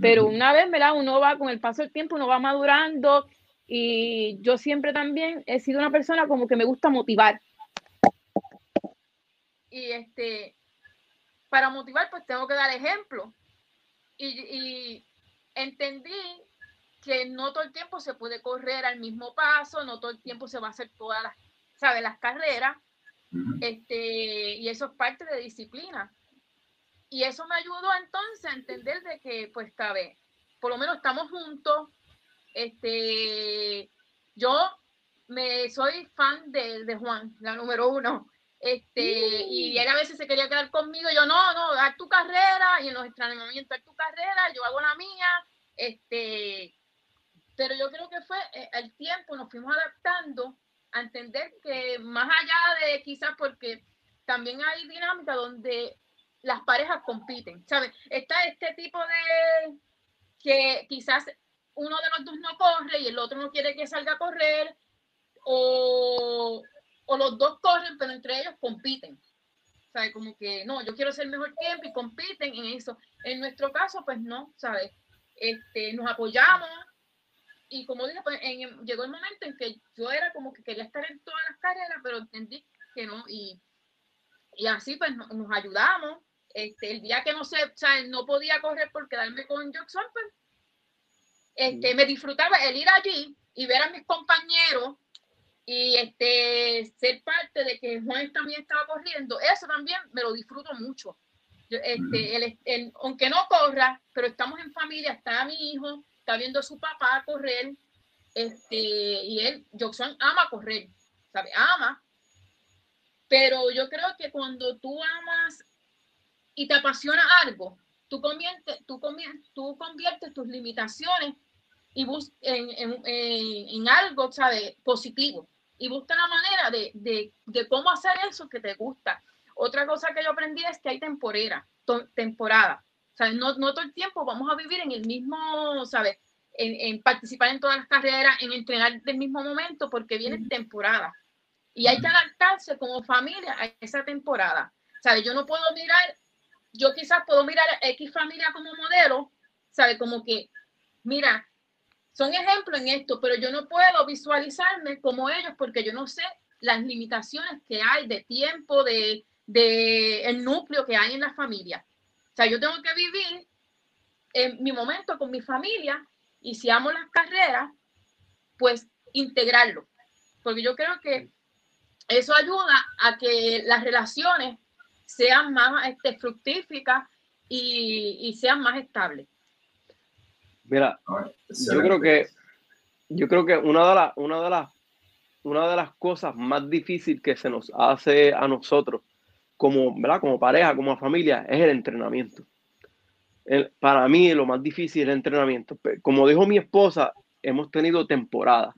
pero una vez, ¿verdad? Uno va con el paso del tiempo, uno va madurando y yo siempre también he sido una persona como que me gusta motivar. Y este, para motivar, pues tengo que dar ejemplo. Y, y entendí que no todo el tiempo se puede correr al mismo paso, no todo el tiempo se va a hacer todas las, ¿sabes? Las carreras. Este, y eso es parte de disciplina. Y eso me ayudó entonces a entender de que, pues, cabe, por lo menos estamos juntos. Este, yo me soy fan de, de Juan, la número uno. Este, y él a veces se quería quedar conmigo, yo no, no, haz tu carrera, y en los entrenamientos haz tu carrera, yo hago la mía, este, pero yo creo que fue eh, el tiempo, nos fuimos adaptando a entender que más allá de quizás porque también hay dinámica donde las parejas compiten, ¿sabes? Está este tipo de que quizás uno de los dos no corre y el otro no quiere que salga a correr, o, o los dos corren, pero entre ellos compiten. ¿Sabes? Como que no, yo quiero ser mejor tiempo y compiten en eso. En nuestro caso, pues no, ¿sabes? Este, nos apoyamos y como dije, pues llegó el momento en que yo era como que quería estar en todas las carreras, pero entendí que no, y, y así pues nos ayudamos este, el día que no sé, o sea, no podía correr por quedarme con Jackson, pues, este, me disfrutaba el ir allí y ver a mis compañeros y este, ser parte de que Juan también estaba corriendo, eso también me lo disfruto mucho. este, aunque no corra, pero estamos en familia, está mi hijo, está viendo a su papá correr, este, y él, Jackson ama correr, ¿sabe? Ama. Pero yo creo que cuando tú amas y te apasiona algo, tú conviertes, tú tú conviertes tus limitaciones y bus en, en, en, algo, ¿sabes? Positivo. Y busca la manera de, de, de, cómo hacer eso que te gusta. Otra cosa que yo aprendí es que hay temporera, temporada. ¿Sabes? No, no todo el tiempo vamos a vivir en el mismo, ¿sabes? en, participar en todas las carreras, en entrenar del mismo momento, porque viene temporada. Y hay que adaptarse como familia a esa temporada. ¿Sabes? Yo no puedo mirar, yo quizás puedo mirar a X familia como modelo, ¿sabes? Como que, mira, son ejemplos en esto, pero yo no puedo visualizarme como ellos porque yo no sé las limitaciones que hay de tiempo, de, de el núcleo que hay en la familia. O sea, yo tengo que vivir en mi momento con mi familia y si amo las carreras, pues integrarlo. Porque yo creo que eso ayuda a que las relaciones sean más este, fructíficas y, y sean más estables. Mira, yo creo que yo creo que una de las una de las una de las cosas más difíciles que se nos hace a nosotros como, ¿verdad? como pareja, como familia, es el entrenamiento. para mí lo más difícil es el entrenamiento. Como dijo mi esposa, hemos tenido temporadas.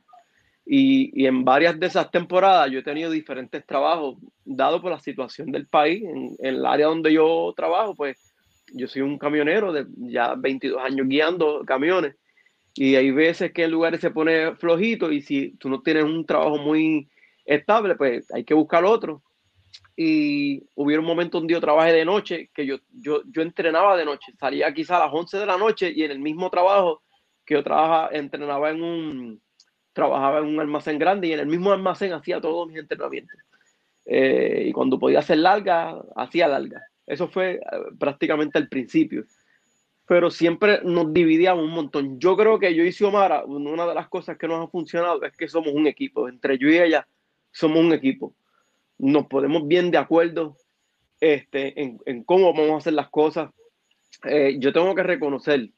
Y, en varias de esas temporadas yo he tenido diferentes trabajos, dado por la situación del país. En, el área donde yo trabajo, pues yo soy un camionero de ya 22 años guiando camiones y hay veces que en lugares se pone flojito y si tú no tienes un trabajo muy estable, pues hay que buscar otro. Y hubiera un momento un día trabajé de noche que yo, yo, yo entrenaba de noche, salía quizá a las 11 de la noche y en el mismo trabajo que yo trabajaba, entrenaba en un, trabajaba en un almacén grande y en el mismo almacén hacía todos mis entrenamientos. Eh, y cuando podía hacer larga, hacía larga. Eso fue eh, prácticamente el principio. Pero siempre nos dividíamos un montón. Yo creo que yo y Xiomara, una de las cosas que nos ha funcionado es que somos un equipo. Entre yo y ella somos un equipo. Nos ponemos bien de acuerdo este, en, cómo vamos a hacer las cosas. Eh, yo tengo que reconocer,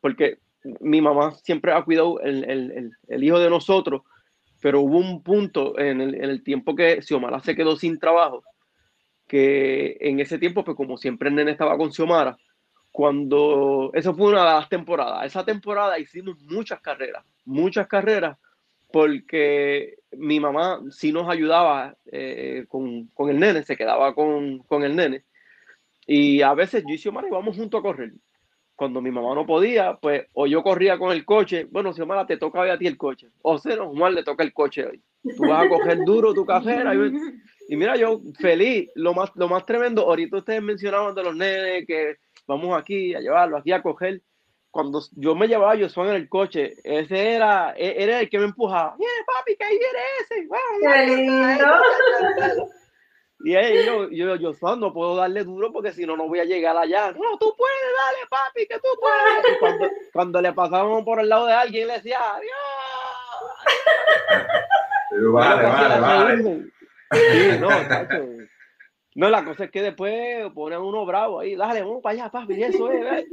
porque mi mamá siempre ha cuidado el, el, hijo de nosotros, pero hubo un punto en el, en el tiempo que Xiomara se quedó sin trabajo que en ese tiempo, pues como siempre el nene estaba con Xiomara, cuando, eso fue una de las temporadas, esa temporada hicimos muchas carreras, muchas carreras, porque mi mamá sí nos ayudaba eh, con, con, el nene, se quedaba con, con, el nene, y a veces yo y Xiomara íbamos juntos a correr. Cuando mi mamá no podía, pues o yo corría con el coche, bueno, Xiomara, te toca a ti el coche, o sea, no, Juan le toca el coche hoy. Tú vas a coger duro tu cajera y mira, yo feliz, lo más, lo más tremendo, ahorita ustedes mencionaban de los nenes que vamos aquí a llevarlo, aquí a coger. Cuando yo me llevaba yo Josué en el coche, ese era, e, era el que me empujaba. ¡Mira, papi, que ahí viene ese! Y ahí yo, yo, yo, no puedo darle duro porque si no, no voy a llegar allá. No, tú puedes, dale, papi, que tú puedes. Y cuando, cuando le pasábamos por el lado de alguien, le decía, adiós. vale, vale, vale. Sí, no, No, la cosa es que después ponen uno bravo ahí, dale, vamos para allá, papi, eso es.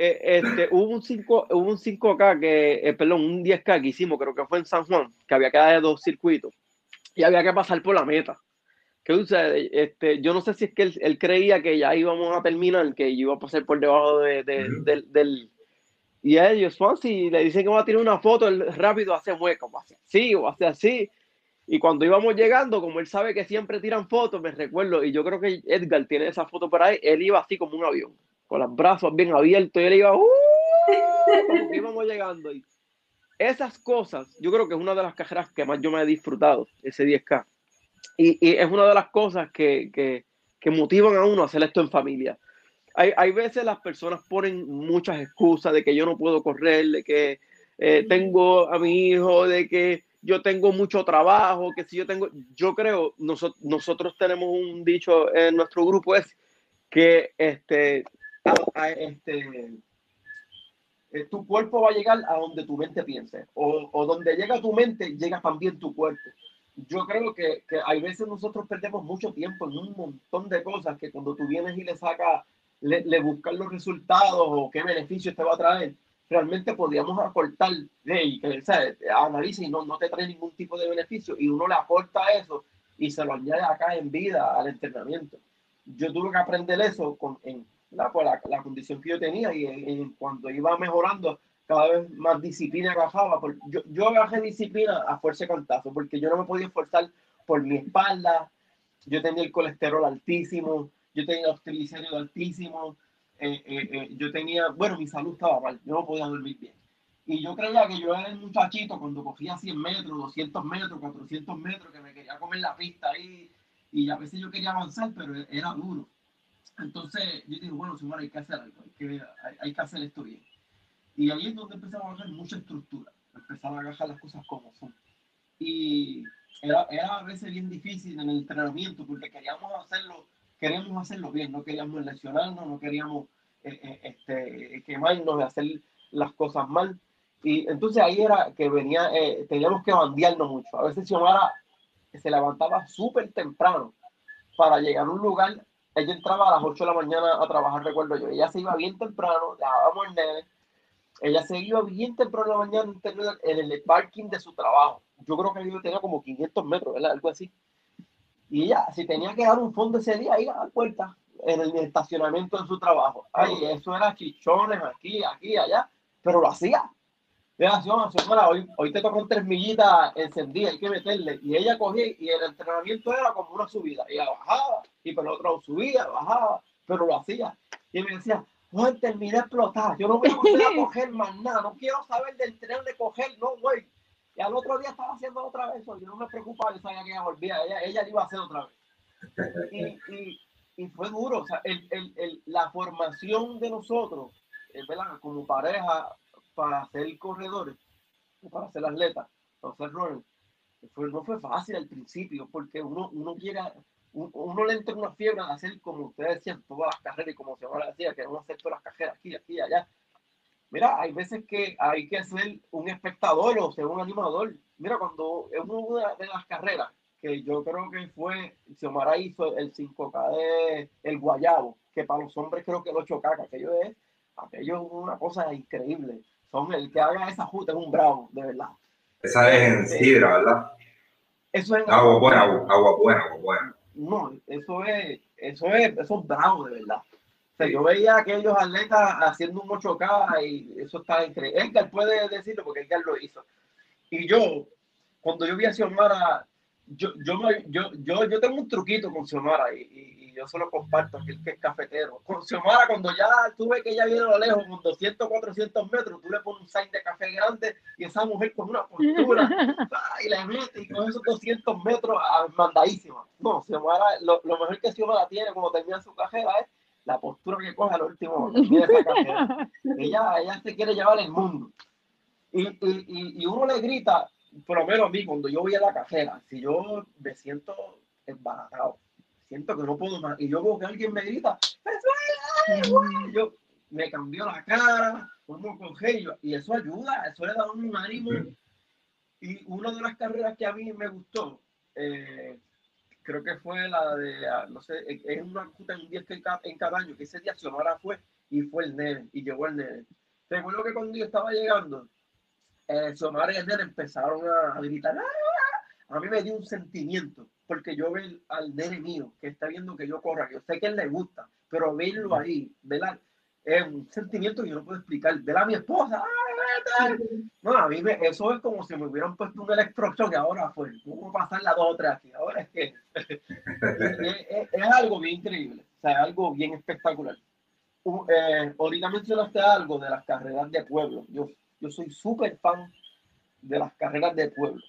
Eh, este, hubo un 5 hubo un 5K que, eh, perdón, un 10K que hicimos, creo que fue en San Juan, que había que dar dos circuitos y había que pasar por la meta. ¿Qué sucede? Este, yo no sé si es que él, creía que ya íbamos a terminar, que yo iba a pasar por debajo de, del, del, Y a ellos, si le dicen que va a tirar una foto, él rápido hace mueca, o hace así, o hace así. Y cuando íbamos llegando, como él sabe que siempre tiran fotos, me recuerdo, y yo creo que Edgar tiene esa foto por ahí, él iba así como un avión, con los brazos bien abiertos, y él iba, ¡uh! como que íbamos llegando. Y esas cosas, yo creo que es una de las carreras que más yo me he disfrutado, ese 10K. Y, y es una de las cosas que, que, que, motivan a uno a hacer esto en familia. Hay, hay, veces las personas ponen muchas excusas de que yo no puedo correr, de que eh, tengo a mi hijo, de que yo tengo mucho trabajo, que si yo tengo, yo creo, nosotros, nosotros tenemos un dicho en nuestro grupo es que este, este eh, tu cuerpo va a llegar a donde tu mente piense, o, o donde llega tu mente, llega también tu cuerpo. Yo creo que, que hay veces nosotros perdemos mucho tiempo en un montón de cosas que cuando tú vienes y le sacas, le, le buscas los resultados o qué beneficios te va a traer, realmente podríamos aportar, y que analice y no, no te trae ningún tipo de beneficio y uno le aporta eso y se lo añade acá en vida al entrenamiento. Yo tuve que aprender eso con, en, la, la, la, condición que yo tenía y en, cuando iba mejorando cada vez más disciplina agarraba. Yo, yo agarré disciplina a fuerza de cantazo porque yo no me podía esforzar por mi espalda, yo tenía el colesterol altísimo, yo tenía los triglicéridos altísimos, eh, eh, eh, yo tenía, bueno, mi salud estaba mal, yo no podía dormir bien. Y yo creía que yo era el muchachito cuando cogía 100 metros, 200 metros, 400 metros, que me quería comer la pista ahí. Y a veces yo quería avanzar, pero era duro. Entonces yo dije, bueno, señora, hay que hacer algo, hay que, hay, que hacer esto bien. Y ahí es donde empezamos a ver mucha estructura, empezar a agarrar las cosas como son. Y era, era a veces bien difícil en el entrenamiento porque queríamos hacerlo queríamos hacerlo bien, no queríamos lesionarnos, no queríamos eh, eh, este, quemarnos hacer las cosas mal. Y entonces ahí era que venía, eh, teníamos que bandearnos mucho. A veces Xiomara se levantaba súper temprano para llegar a un lugar. Ella entraba a las 8 de la mañana a trabajar, recuerdo yo. Ella se iba bien temprano, dejábamos el nene. Ella se iba bien temprano en la mañana en el parking de su trabajo. Yo creo que yo tenía como 500 metros, ¿verdad? Algo así. Y ella, si tenía que dar un fondo ese día, iba a dar puerta en el estacionamiento de su trabajo. Ay, eso era chichones aquí, aquí, allá, pero lo hacía. Mira, hoy, hoy te tocó tres millitas encendidas, hay que meterle. Y ella cogía y el entrenamiento era como una subida. Ella bajaba y por el otro subía, bajaba, pero lo hacía. Y me decía, Juan, terminé de explotar. Yo no voy a coger más nada. No quiero saber del tren de coger, no, güey. Y al otro día estaba haciendo otra vez eso. Yo no me preocupaba, yo sabía que ella volvía. Ella, ella iba a hacer otra vez. Y, y, y fue duro. O sea, el, el, el, la formación de nosotros, eh, ¿verdad? Como pareja para ser corredores, para ser atletas, para ser runners, fue, no fue fácil al principio, porque uno, uno quiere, uno, le entra una fiebre a hacer, como ustedes decían, todas las carreras, y como se decía, queremos hacer todas las carreras aquí, aquí, allá. Mira, hay veces que hay que ser un espectador o ser un animador. Mira, cuando es una de las carreras que yo creo que fue, Xiomara hizo el 5K de el Guayabo, que para los hombres creo que el 8K, que aquello es, aquello es una cosa increíble. Son el que haga esa justa es un bravo, de verdad. Esa es en Sidra, ¿verdad? Eso es agua buena, agua buena, agua buena. No, eso es, eso es, eso es bravo, de verdad yo veía a aquellos atletas haciendo un 8K y eso está increíble. Edgar puede decirlo porque Edgar lo hizo. Y yo, cuando yo vi a Xiomara, yo, yo, yo, yo, yo tengo un truquito con Xiomara y, yo se lo comparto, que es cafetero. Con Xiomara, cuando ya tú ves que ella viene a lo lejos, con 200, 400 metros, tú le pones un sign de café grande y esa mujer con una postura <laughs> y le mete y con esos 200 metros mandadísima. No, Xiomara, lo, lo mejor que Xiomara tiene cuando termina su cajera es la postura que coge al último. <laughs> ella, ella se quiere llevar el mundo. Y, y, y, uno le grita, por lo menos a mí, cuando yo voy a la cajera, si yo me siento embarazado, siento que no puedo más, y yo veo que alguien me grita, yo me cambió la cara, como coger, y eso ayuda, eso le da un ánimo. Y una de las carreras que a mí me gustó, eh, creo que fue la de, ah, no sé, es una ruta en un día en cada año, que ese día Xiomara fue y fue el nene, y llegó el nene. Recuerdo que cuando yo estaba llegando, eh, Xiomara y el nene empezaron a, gritar, ¡Ah! a mí me dio un sentimiento, porque yo veo al nene mío, que está viendo que yo corra, yo sé que él le gusta, pero verlo ahí, ¿verdad? es un sentimiento que yo no puedo explicar. Ver a mi esposa, no, a mí eso es como si me hubieran puesto un electroshock y ahora fue, ¿cómo pasar la dos o tres aquí? Ahora es que <laughs> es, algo bien increíble, o sea, algo bien espectacular. Eh, ahorita mencionaste algo de las carreras de pueblo. Yo, yo soy súper fan de las carreras de pueblo.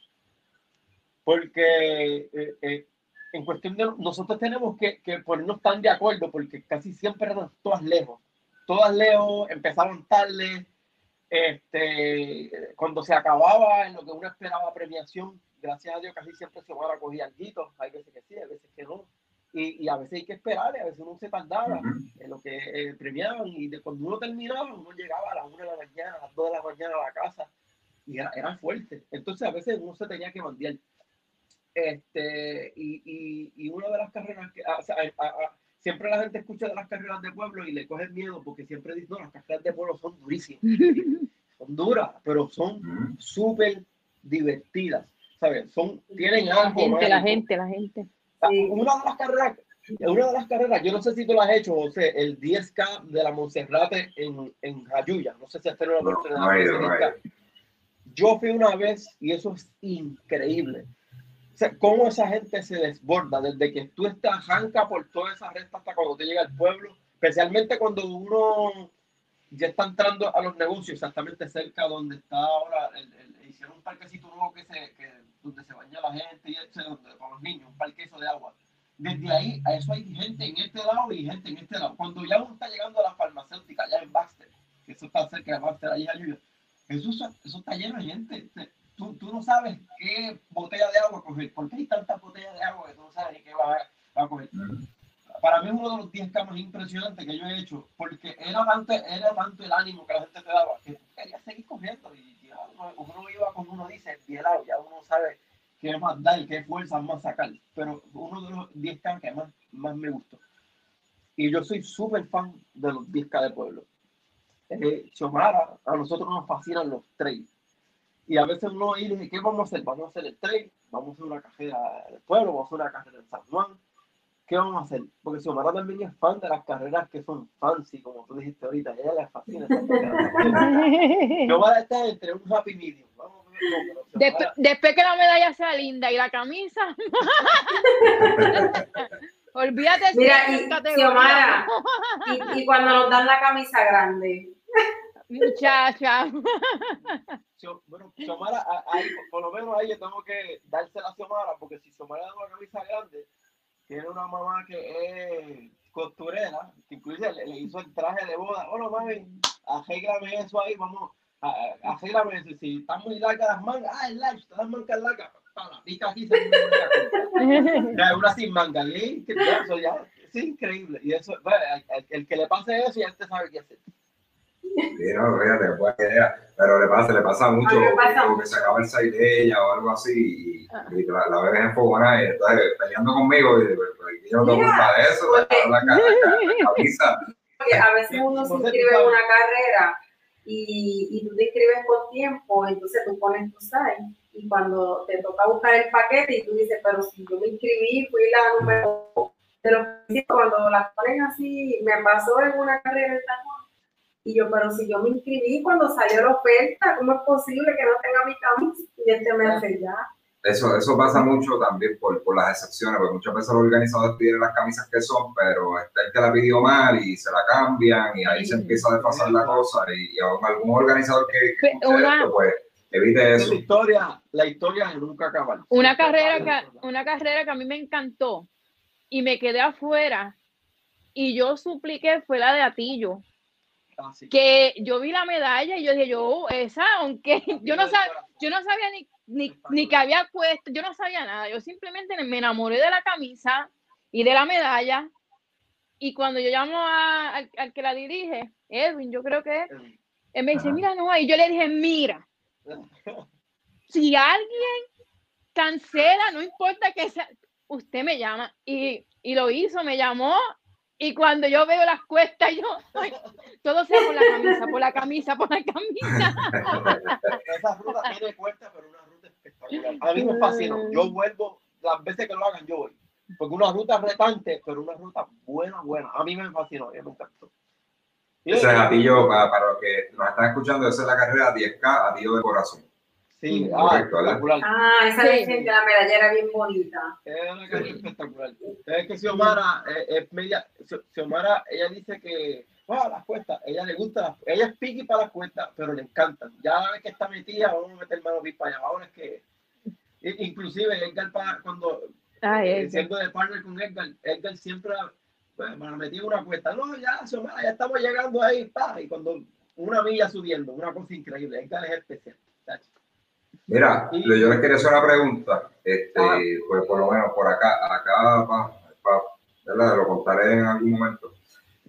Porque eh, eh, en cuestión de nosotros tenemos que, que ponernos tan de acuerdo porque casi siempre estamos todas lejos. Todas leo, empezaron tarde, este, cuando se acababa en lo que uno esperaba premiación, gracias a Dios casi siempre se van a coger algo, hay veces que sí, hay veces que no, y, y a veces hay que esperar, a veces uno se tardaba en lo que eh, premiaban, y de, cuando uno terminaba, uno llegaba a las 1 de la mañana, a las 2 de la mañana a la casa, y era, era fuerte, entonces a veces uno se tenía que bandear. Este, y, y, y una de las carreras que, o sea, a, siempre la gente escucha de las carreras de pueblo y le coge miedo porque siempre dicen, no, las carreras de pueblo son durísimas. <laughs> son duras, pero son súper divertidas. ¿Sabes? Son, tienen algo. La gente, la gente, la gente. Una de las carreras, una de las carreras, yo no sé si tú lo has hecho, José, el 10K de la Monserrate en, en Jayuya. No sé si has tenido la oportunidad Yo fui una vez y eso es increíble sea, cómo esa gente se desborda desde que tú estás janca por toda esa recta hasta cuando te llega al pueblo, especialmente cuando uno ya está entrando a los negocios, exactamente cerca donde está ahora, el, hicieron un parquecito nuevo que se, que, donde se baña la gente y ese, donde, para los niños, un parque de agua. Desde ahí, a eso hay gente en este lado y gente en este lado. Cuando ya uno está llegando a la farmacéutica, allá en Baxter, que eso está cerca de Baxter, ahí ayuda, eso, eso está lleno de gente. Tú, tú, no sabes qué botella de agua coger, porque hay tantas botellas de agua que tú no sabes ni qué va a, a coger para mí es uno de los 10 más impresionantes que yo he hecho, porque era tanto, era tanto el ánimo que la gente te daba, que quería seguir cogiendo. Y, uno, iba como uno dice, lado, ya uno sabe qué más dar, qué fuerzas más sacar. Pero uno de los 10K que más, más me gustó. Y yo soy súper fan de los 10K de pueblo. Eh, Xiomara, a nosotros nos fascinan los trails. Y a veces uno dice, ¿qué vamos a hacer? Vamos a hacer el trail, vamos a hacer una carrera del pueblo, vamos a hacer una carrera en San Juan ¿qué vamos a hacer? Porque Xiomara también es fan de las carreras que son fancy, como tú dijiste ahorita, a ella le fascina Xiomara está entre un happy medium. Vamos a ver cómo, después, que la medalla sea linda y la camisa. <laughs> Olvídate Mira, y, Xiomara, y, y cuando nos dan la camisa grande. Muchacha. Bueno, Xiomara, por lo menos ahí yo tengo que dársela a Xiomara, porque si Xiomara da una camisa grande, tiene una mamá que es costurera, que incluso le, hizo el traje de boda. Bueno, mami, arréglame eso ahí, vamos, arréglame eso. Si están muy largas las mangas, ah, es large, las mangas largas, para, pica aquí, se ya, una sin manga, eso ya, es increíble. Y eso, el, el, que le pase eso, ya te sabe qué hacer. Sí, no, fíjate, buena idea. Pero le pasa, le pasa mucho que se acaba el site de ella o algo así y, ah. y la, la ves enfogona y peleando conmigo y pues, yo no tengo culpa de eso, porque, la, la, camisa. Porque a veces uno se inscribe en una carrera y, y tú te inscribes con tiempo, entonces tú pones tu site y cuando te toca buscar el paquete y tú dices, pero si yo me inscribí, fui la número de los cuando las ponen así, me pasó en una carrera en San y yo, pero si yo me inscribí cuando salió la oferta, ¿cómo es posible que no tenga mi camisa? Y este me hace ya. Eso, eso pasa mucho también por, por las excepciones, porque muchas veces los organizadores piden las camisas que son, pero está el que la pidió mal y se la cambian y ahí se empieza a desfasar la cosa y, y algún organizador que, que esto, pues evite eso. La historia, la historia nunca acaba. Una carrera, que, una carrera que a mí me encantó y me quedé afuera y yo supliqué fue la de Atillo que yo vi la medalla y yo dije, yo, esa, aunque <laughs> yo no, sabía, yo no sabía ni, ni, que había puesto, yo no sabía nada, yo simplemente me enamoré de la camisa y de la medalla. Y cuando yo llamo al, que la dirige, Edwin, yo creo que él me dice, mira, no, y yo le dije, mira, <laughs> si alguien cancela, no importa que sea, usted me llama. Y, y lo hizo, me llamó y cuando yo veo las cuestas, yo, todo sea por la camisa, por la camisa, por la camisa. Esa ruta tiene cuestas, pero una ruta espectacular. A mí me fascina. Yo vuelvo, las veces que lo hagan, yo voy. Porque una ruta retante, pero una ruta buena, buena. A mí me fascinó, me encantó. Ese es Atillo, para, para los que nos están escuchando, esa es la carrera 10K, Atillo de Corazón. Sí, ah, espectacular. Ah, esa sí. de la medallera bien bonita. Es una carrera espectacular. Es que Xiomara eh, es media, Xiomara, ella dice que, ah, las cuestas, ella le gusta, ella es piqui para las cuestas, pero le encantan. Ya la vez que está metida, vamos a meter mano para allá. Ahora es que, inclusive Edgar, cuando, ah, eh, siendo de partner con Edgar, Edgar siempre pues, me metí una cuesta. No, ya, Xiomara, ya estamos llegando ahí, pa, y cuando una milla subiendo, una cosa increíble. Edgar es especial. Mira, yo les quería hacer una pregunta, este, ah. pues por lo menos por acá, acá, ¿verdad? lo contaré en algún momento.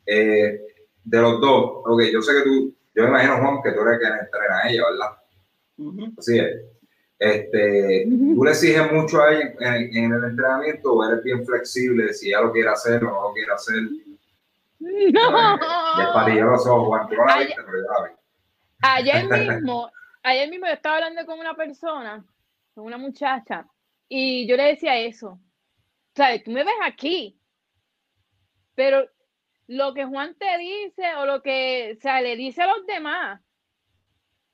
Eh, de los dos, ok, yo sé que tú, yo me imagino, Juan, que tú eres quien entrena a ella, ¿verdad? Así es. Este, ¿Tú le exiges mucho a ella en, el entrenamiento o eres bien flexible si ella lo quiere hacer o no lo quiere hacer? <laughs> No. Ya los ojos, Juan, tú no la viste, pero yo la vi. Ayer <laughs> mismo, ayer mismo yo estaba hablando con una persona, con una muchacha, y yo le decía eso. ¿Sabes? Tú me ves aquí, pero lo que Juan te dice o lo que, o sea, le dice a los demás,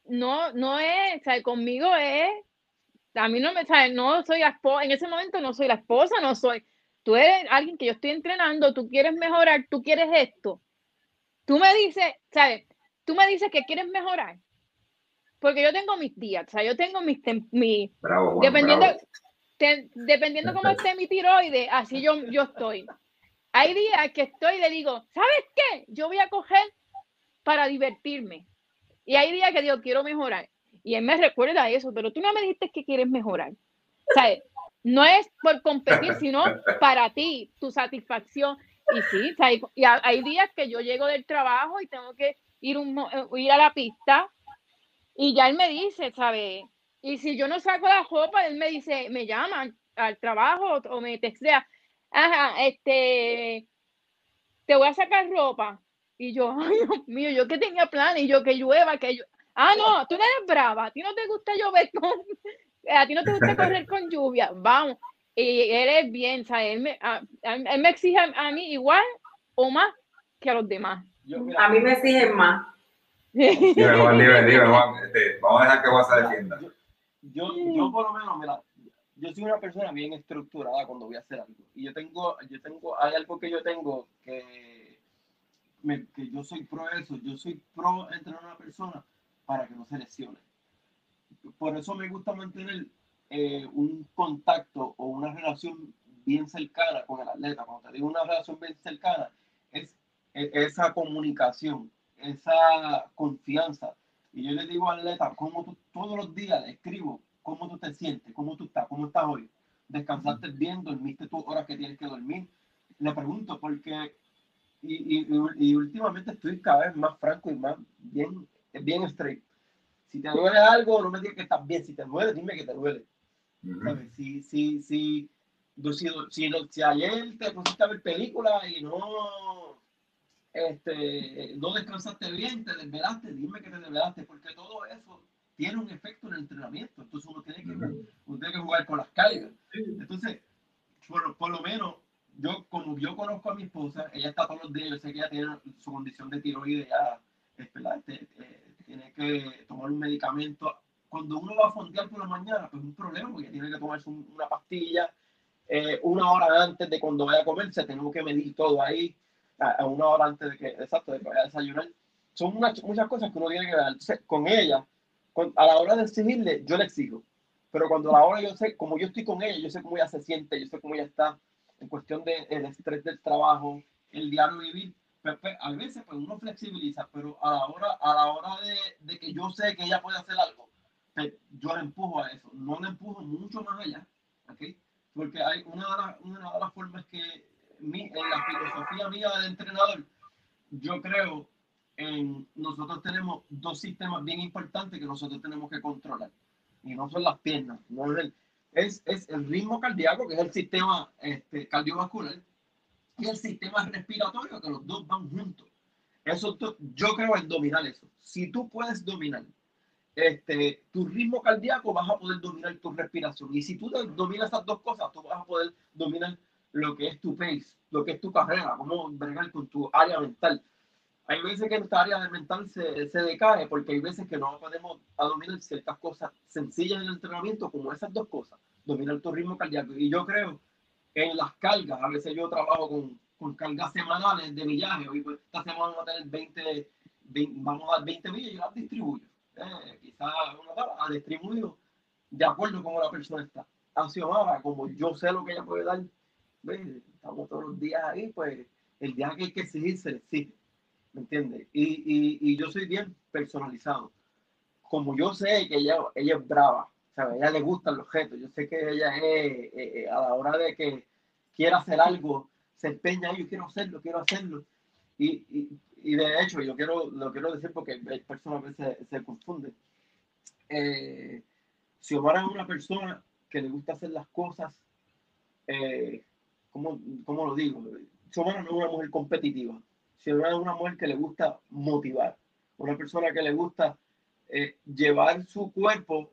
no, no es, o sea, conmigo es, a mí no me, ¿sabes? No soy la esposa, en ese momento no soy la esposa, no soy, tú eres alguien que yo estoy entrenando, tú quieres mejorar, tú quieres esto, tú me dices, ¿sabes? Tú me dices que quieres mejorar. Porque yo tengo mis días, o sea, yo tengo mis... Mi, dependiendo, dependiendo cómo esté mi tiroides, así yo, yo estoy. Hay días que estoy y le digo, ¿sabes qué? Yo voy a coger para divertirme. Y hay días que digo, quiero mejorar. Y él me recuerda eso, pero tú no me dijiste que quieres mejorar. ¿Sabes? No es por competir, <laughs> sino para ti, tu satisfacción. Y sí, y hay días que yo llego del trabajo y tengo que ir, un, eh, ir a la pista y ya él me dice, ¿sabes? Y si yo no saco la ropa, él me dice, me llama al trabajo o me textea, ajá, este, te voy a sacar ropa. Y yo, ay, Dios mío, yo que tenía plan y yo que llueva, que yo, ah, no, tú no eres brava, a ti no te gusta llover con, a ti no te gusta correr con lluvia, vamos. Y él es bien, ¿sabes? Él me, él me exige a, mí igual o más que a los demás. a mí me exigen más. Dime, Juan, dime, dime, <laughs> Juan. Este, vamos a dejar que vos se defienda. Yo, yo, por lo menos, mira, yo soy una persona bien estructurada cuando voy a hacer algo. Y yo tengo, yo tengo, hay algo que yo tengo que, me, que yo soy pro eso. Yo soy pro entrenar a una persona para que no se lesione. Por eso me gusta mantener eh, un contacto o una relación bien cercana con el atleta. Cuando te digo una relación bien cercana, es, es esa comunicación esa confianza. Y yo le digo al atleta, como tú todos los días le escribo cómo tú te sientes, cómo tú estás, cómo estás hoy. Descansaste bien, dormiste tus horas que tienes que dormir. Le pregunto porque, y, y, y, últimamente estoy cada vez más franco y más bien, bien straight. Si te duele algo, no me digas que estás bien. Si te duele, dime que te duele. Si, si, si, si, si, si, ayer te pusiste a ver películas y no este, no descansaste bien, te desvelaste, dime que te desvelaste, porque todo eso tiene un efecto en el entrenamiento. Entonces uno tiene que, uno tiene que jugar con las cargas. Entonces, por, por, lo menos, yo como yo conozco a mi esposa, ella está todos los días, yo sé que ella tiene su condición de tiroides, ya, este, eh, tiene que tomar un medicamento. Cuando uno va a fondear por la mañana, pues es un problema, porque tiene que tomarse una pastilla eh, una hora antes de cuando vaya a comerse, tenemos que medir todo ahí a, una hora antes de que, exacto, de que vaya a desayunar. Son muchas, cosas que uno tiene que ver. con ella, a la hora de exigirle, yo le exijo. Pero cuando a la hora yo sé, como yo estoy con ella, yo sé cómo ella se siente, yo sé cómo ella está en cuestión del de, estrés del trabajo, el diario vivir. Pero, a veces pues, uno flexibiliza, pero a la hora, a la hora de, de que yo sé que ella puede hacer algo, pues, yo le empujo a eso. No le empujo mucho más allá, ¿okay? Porque hay una una de las formas que en la filosofía mía del entrenador, yo creo en nosotros tenemos dos sistemas bien importantes que nosotros tenemos que controlar. Y no son las piernas, no es, el, es, es el ritmo cardíaco, que es el sistema este, cardiovascular, y el sistema respiratorio, que los dos van juntos. Eso yo creo en dominar eso. Si tú puedes dominar este, tu ritmo cardíaco, vas a poder dominar tu respiración. Y si tú dominas esas dos cosas, tú vas a poder dominar lo que es tu pace, lo que es tu carrera, cómo bregar con tu área mental. Hay veces que nuestra área mental se, se decae porque hay veces que no podemos dominar ciertas cosas sencillas en el entrenamiento, como esas dos cosas, dominar tu ritmo cardíaco. Y yo creo en las cargas, a veces yo trabajo con, con cargas semanales de millaje, hoy pues, esta semana vamos a tener 20, vamos a dar 20 millas y las distribuyo. Eh, quizás una a distribuyo de acuerdo con la persona está. Accionada, como yo sé lo que ella puede dar, estamos todos los días ahí, pues el día que hay que exigir, se exige. ¿Me entiendes? Y, y, y, yo soy bien personalizado. Como yo sé que ella, ella es brava, ¿sabes? A ella le gustan los objetos. Yo sé que ella es, eh, eh, a la hora de que quiera hacer algo, se empeña, yo quiero hacerlo, quiero hacerlo. Y, y, y de hecho, yo quiero, lo quiero decir porque hay personas se confunden. Eh, si Omar es una persona que le gusta hacer las cosas eh, ¿cómo, lo digo? Xiomara no es una mujer competitiva. Xiomara es una mujer que le gusta motivar. Una persona que le gusta eh, llevar su cuerpo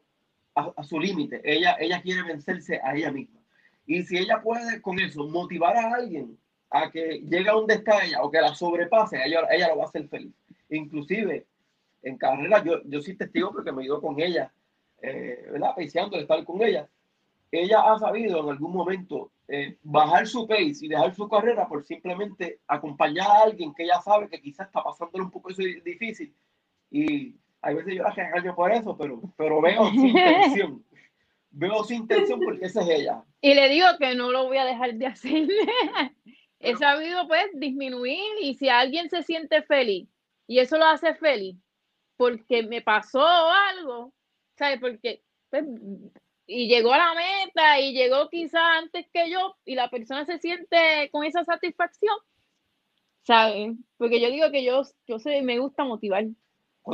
a, su límite. Ella, ella quiere vencerse a ella misma. Y si ella puede con eso motivar a alguien a que llegue a donde está ella o que la sobrepase, ella, ella lo va a hacer feliz. Inclusive en carrera, yo, yo soy testigo porque me ido con ella, eh, ¿verdad? Peseando estar con ella. Ella ha sabido en algún momento eh, bajar su pace y dejar su carrera por simplemente acompañar a alguien que ya sabe que quizás está pasándole un poco eso difícil. Y hay veces yo la regaño por eso, pero, pero veo su <laughs> intención. veo su intención porque esa es ella. Y le digo que no lo voy a dejar de hacer. <laughs> He sabido pues disminuir y si alguien se siente feliz y eso lo hace feliz porque me pasó algo, ¿sabes? Porque pues, y llegó a la meta y llegó quizá antes que yo y la persona se siente con esa satisfacción, ¿sabes? Porque yo digo que yo, yo sé, me gusta motivar.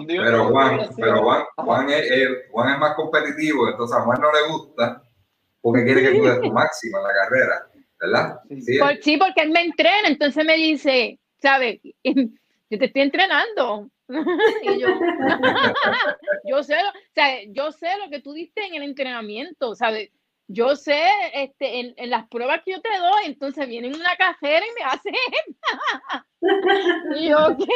Pero Juan, pero Juan, Juan, es, Juan es más competitivo, entonces a Juan no le gusta porque quiere que tú des tu <laughs> máxima en la carrera, ¿verdad? Sí, porque él me entrena, entonces me dice, ¿sabes? <laughs> Yo te estoy entrenando, <laughs> y yo, <laughs> yo sé, o sea, yo sé lo que tú diste en el entrenamiento, ¿sabes? Yo sé, este, en, en, las pruebas que yo te doy, entonces viene una cajera y me hace <laughs> y yo, ok.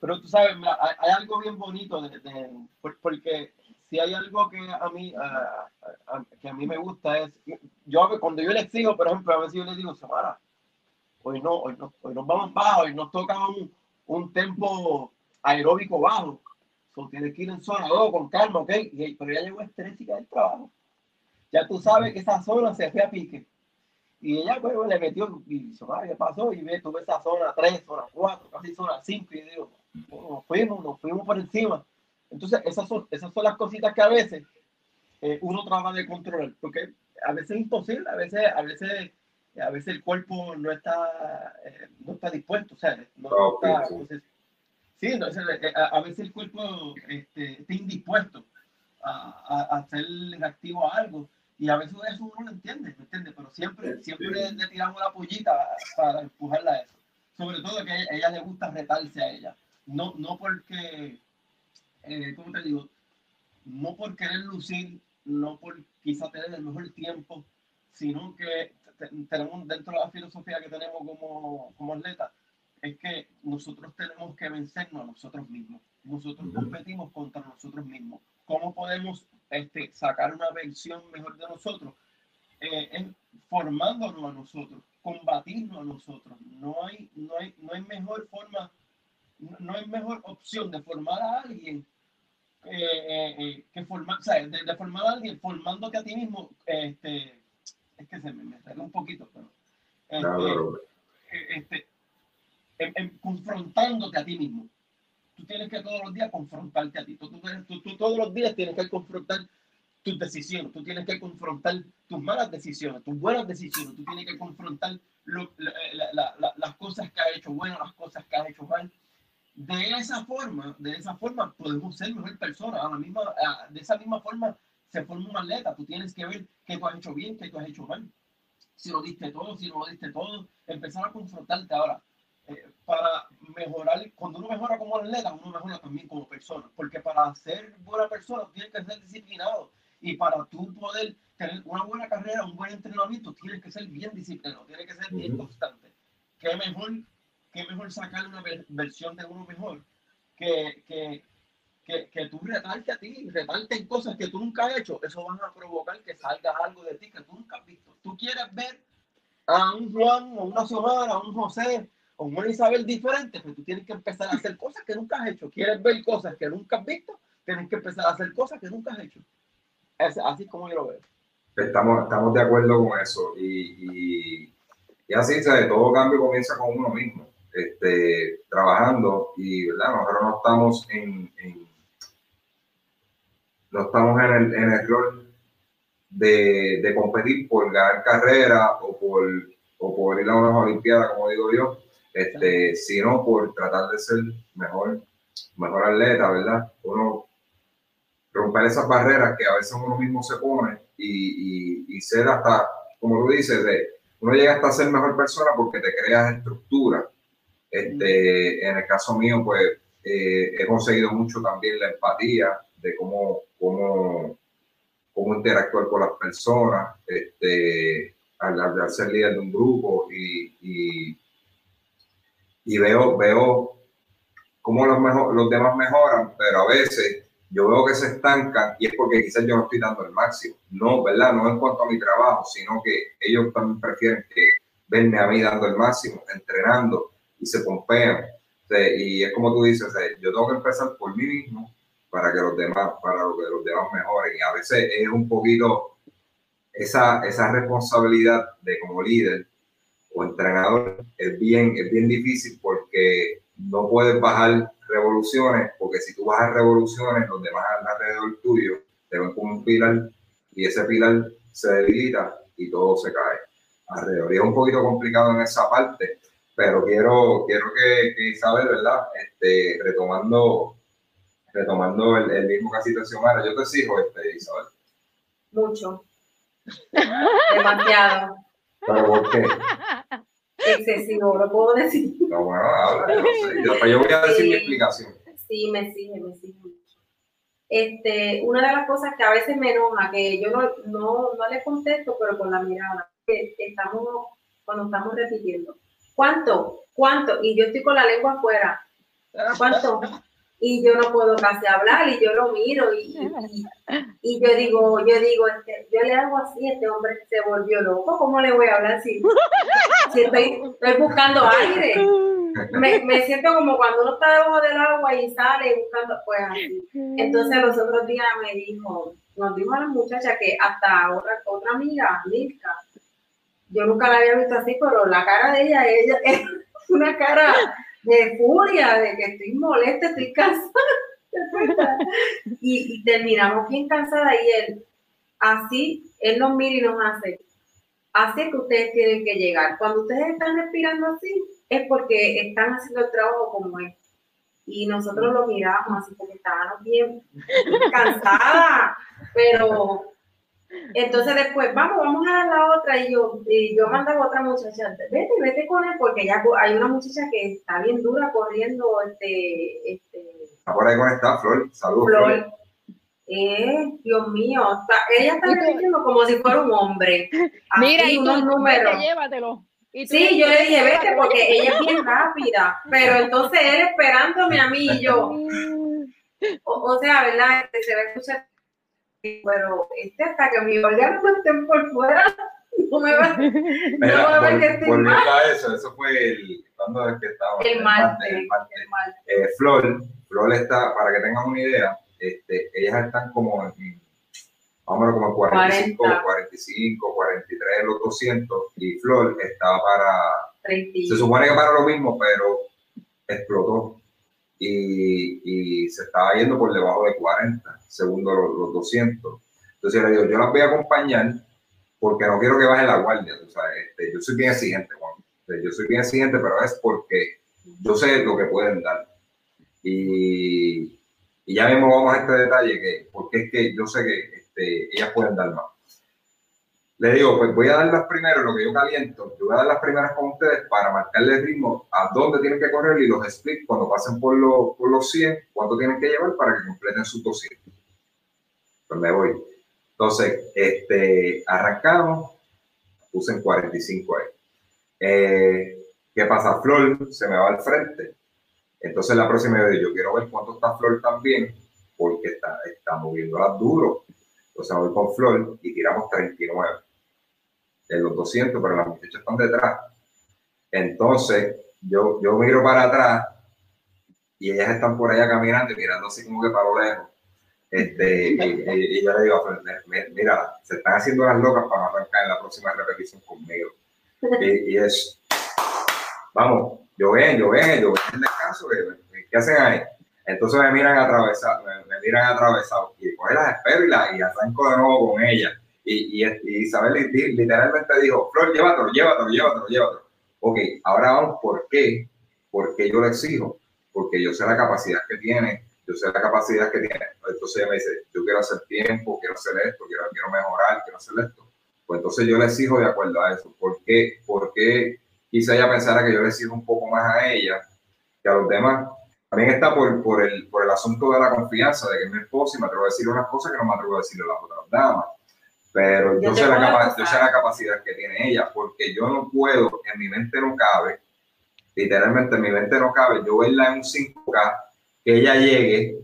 Pero tú sabes, hay, algo bien bonito de, porque si hay algo que a mí que a mí me gusta es yo cuando yo le exijo, por ejemplo, a veces yo le digo, Samara, hoy no, hoy no, hoy nos vamos bajo, hoy nos toca un, un tempo aeróbico bajo. So, tienes que ir en zona 2 con calma, ¿ok? Pero ya llegó estrésica del trabajo. Ya tú sabes que esa zona se fue a pique. Y ella pues, le metió y dice, ¿qué pasó? Y ve, tuve esa zona 3, zona 4, casi zona 5. Y digo, nos fuimos, nos fuimos por encima. Entonces, esas son, esas son las cositas que a veces eh, uno trata de controlar, porque a veces es imposible, a veces, a veces a veces el cuerpo no está, eh, no está dispuesto, o sea, no está, sí, eh, a, veces el cuerpo este, está indispuesto a, a, hacer reactivo a algo y a veces eso uno lo entiende, ¿me entiende? Pero siempre, siempre le, tiramos la pollita para empujarla a eso. Sobre todo que a ella, le gusta retarse a ella. No, no porque, eh, ¿cómo te digo? No por querer lucir, no por quizá tener el mejor tiempo, sino que tenemos dentro de la filosofía que tenemos como, como atletas, es que nosotros tenemos que vencernos a nosotros mismos. Nosotros competimos contra nosotros mismos. ¿Cómo podemos este, sacar una versión mejor de nosotros? Eh, formándonos a nosotros, combatirnos a nosotros. No hay, no hay, no hay mejor forma, no hay mejor opción de formar a alguien eh, eh, que formar, o sea, de, formar a alguien formándote a ti mismo, este, es que se me, me un poquito, pero este, este en, confrontándote a ti mismo. Tú tienes que todos los días confrontarte a ti. Tú, tú, todos los días tienes que confrontar tus decisiones, tú tienes que confrontar tus malas decisiones, tus buenas decisiones, tú tienes que confrontar las cosas que has hecho buenas, las cosas que has hecho mal. De esa forma, de esa forma podemos ser mejor personas. A la misma, de esa misma forma se forma un atleta. Tú tienes que ver qué tú has hecho bien, qué tú has hecho mal. Si lo diste todo, si no lo diste todo, empezar a confrontarte ahora. Eh, para mejorar, cuando uno mejora como atleta, uno mejora también como persona. Porque para ser buena persona, tienes que ser disciplinado. Y para tú poder tener una buena carrera, un buen entrenamiento, tienes que ser bien disciplinado, tienes que ser bien constante. ¿Qué mejor, qué mejor sacar una versión de uno mejor que, que que, que tú retarte a ti, retarte en cosas que tú nunca has hecho, eso va a provocar que salga algo de ti que tú nunca has visto. Tú quieres ver a un Juan, o una Xiomara, a un José, o una Isabel diferente, pero tú tienes que empezar a hacer cosas que nunca has hecho. Quieres ver cosas que nunca has visto, tienes que empezar a hacer cosas que nunca has hecho. Es así como yo lo veo. Estamos, estamos de acuerdo con eso. Y, y, y así, ¿sabes? todo cambio comienza con uno mismo. Este, trabajando y ¿verdad? nosotros no estamos en, en no estamos en el, en el rol de, de, competir por ganar carrera o por, o por ir a una Olimpiada, como digo yo, este, sino por tratar de ser mejor, mejor atleta, ¿verdad? Uno romper esas barreras que a veces uno mismo se pone y, y, y ser hasta, como tú dices, de, uno llega hasta ser mejor persona porque te creas estructura. Este, en el caso mío, pues eh, he conseguido mucho también la empatía de cómo cómo, cómo interactuar con las personas, este, al, ser líder de un grupo y, y, veo, veo cómo los, los demás mejoran, pero a veces yo veo que se estancan y es porque quizás yo no estoy dando el máximo. No, ¿verdad? No en cuanto a mi trabajo, sino que ellos también prefieren que verme a mí dando el máximo, entrenando y se pompean. y es como tú dices, yo tengo que empezar por mí mismo para que los demás, para que los demás mejoren. Y a veces es un poquito esa, esa responsabilidad de como líder o entrenador es bien, es bien difícil porque no puedes bajar revoluciones, porque si tú bajas revoluciones, los demás alrededor tuyo te ven como un pilar y ese pilar se debilita y todo se cae alrededor. Y es un poquito complicado en esa parte, pero quiero, quiero que, que Isabel, ¿verdad? Este, retomando, retomando el, mismo casito de Xiomara, yo te exijo, este, Isabel. Mucho. <laughs> Demasiado. ¿Pero por qué? excesivo, lo puedo decir. No, bueno, habla, yo, sé. yo, voy a decir mi explicación. Sí, me sigue, me sigue mucho. Este, una de las cosas que a veces me enoja, que yo no, no, no le contesto, pero con la mirada, que estamos, cuando estamos repitiendo, ¿cuánto? ¿Cuánto? Y yo estoy con la lengua afuera. ¿Cuánto? Y yo no puedo casi hablar y yo lo miro y, y, yo digo, yo digo, este, yo le hago así, este hombre se volvió loco, ¿cómo le voy a hablar si, estoy, estoy, buscando aire? Me, me, siento como cuando uno está debajo del agua y sale buscando, pues así. Entonces los otros días me dijo, nos dijo a la muchacha que hasta otra, otra amiga, Milka, yo nunca la había visto así, pero la cara de ella, ella <laughs> es una cara de furia, de que estoy molesta, estoy <laughs> cansada. y, terminamos bien cansada y él, así, él nos mira y nos hace, así que ustedes tienen que llegar. Cuando ustedes están respirando así, es porque están haciendo el trabajo como es. Y nosotros lo miramos así porque estábamos bien cansadas, pero entonces después, vamos, vamos a la otra. Y yo, y yo mandaba a otra muchacha, vete, vete con él, porque ya hay una muchacha que está bien dura corriendo. Este, este, está por ahí conectada, Flor. Saludos, Flor. Eh, Dios mío, ella está repitiendo como si fuera un hombre. <laughs> Mira, y unos números. llévatelo. sí, yo le dije, vete, porque ella es bien rápida. Pero entonces él esperándome a mí y yo. <laughs> O, sea, ¿verdad? Este, se va a escuchar pero este hasta que mi órgano no estén por fuera, no me va, <laughs> no me va a ver que estoy mal. a eso, eso fue el, cuando es que estaba, el, martes, el martes. El martes. Eh, Flor, Flor está, para que tengan una idea, este, ellas están como en, vamos como en 45, 45, 43, los 200, y Flor estaba para, 30. se supone que para lo mismo, pero explotó y, se estaba yendo por debajo de 40, segundo los, 200. Entonces le digo, yo las voy a acompañar porque no quiero que baje la guardia. este, yo soy bien exigente, Juan. yo soy bien exigente, pero es porque yo sé lo que pueden dar. Y, y ya mismo vamos a este detalle, que porque es que yo sé que este, ellas pueden dar más le digo, pues voy a dar las primeras, lo que yo caliento, yo voy a dar las primeras con ustedes para marcarle el ritmo a dónde tienen que correr y los split cuando pasen por, los, por los 100, cuánto tienen que llevar para que completen sus 200. Pues me voy. Entonces, este, arrancamos, puse en 45 ahí. Eh, ¿Qué pasa? Flor se me va al frente. Entonces la próxima vez yo quiero ver cuánto está Flor también, porque está, está moviéndola duro. Entonces voy con Flor y tiramos 39 de los 200, pero las muchachas están detrás. Entonces, yo, yo miro para atrás y ellas están por allá caminando y mirando así como que para lo lejos. Este, y, yo le digo, mira, se están haciendo las locas para arrancar en la próxima repetición conmigo. Y, es, vamos, yo ven, yo ven, yo ven descanso, ¿qué hacen ahí? Entonces me miran atravesado, me, miran atravesado y pues las espero y, la, y arranco de nuevo con ella y, Isabel literalmente dijo, Flor, llévatelo, llévatelo, llévatelo, llévatelo. Ok, ahora vamos, ¿por qué? Porque yo lo exijo, porque yo sé la capacidad que tiene, yo sé la capacidad que tiene. Entonces ella me dice, yo quiero hacer tiempo, quiero hacer esto, quiero, quiero mejorar, quiero hacer esto. Pues entonces yo le exijo de acuerdo a eso. ¿Por qué? Porque quizá ella pensara que yo le exijo un poco más a ella que a los demás. También está por, por, el, por el asunto de la confianza, de que es mi esposa y me atrevo a decir unas cosas que no me atrevo a decirle a las otras damas pero yo, sé la, yo sé la capacidad que tiene ella, porque yo no puedo, en mi mente no cabe, literalmente en mi mente no cabe, yo verla en un 5K, que ella llegue,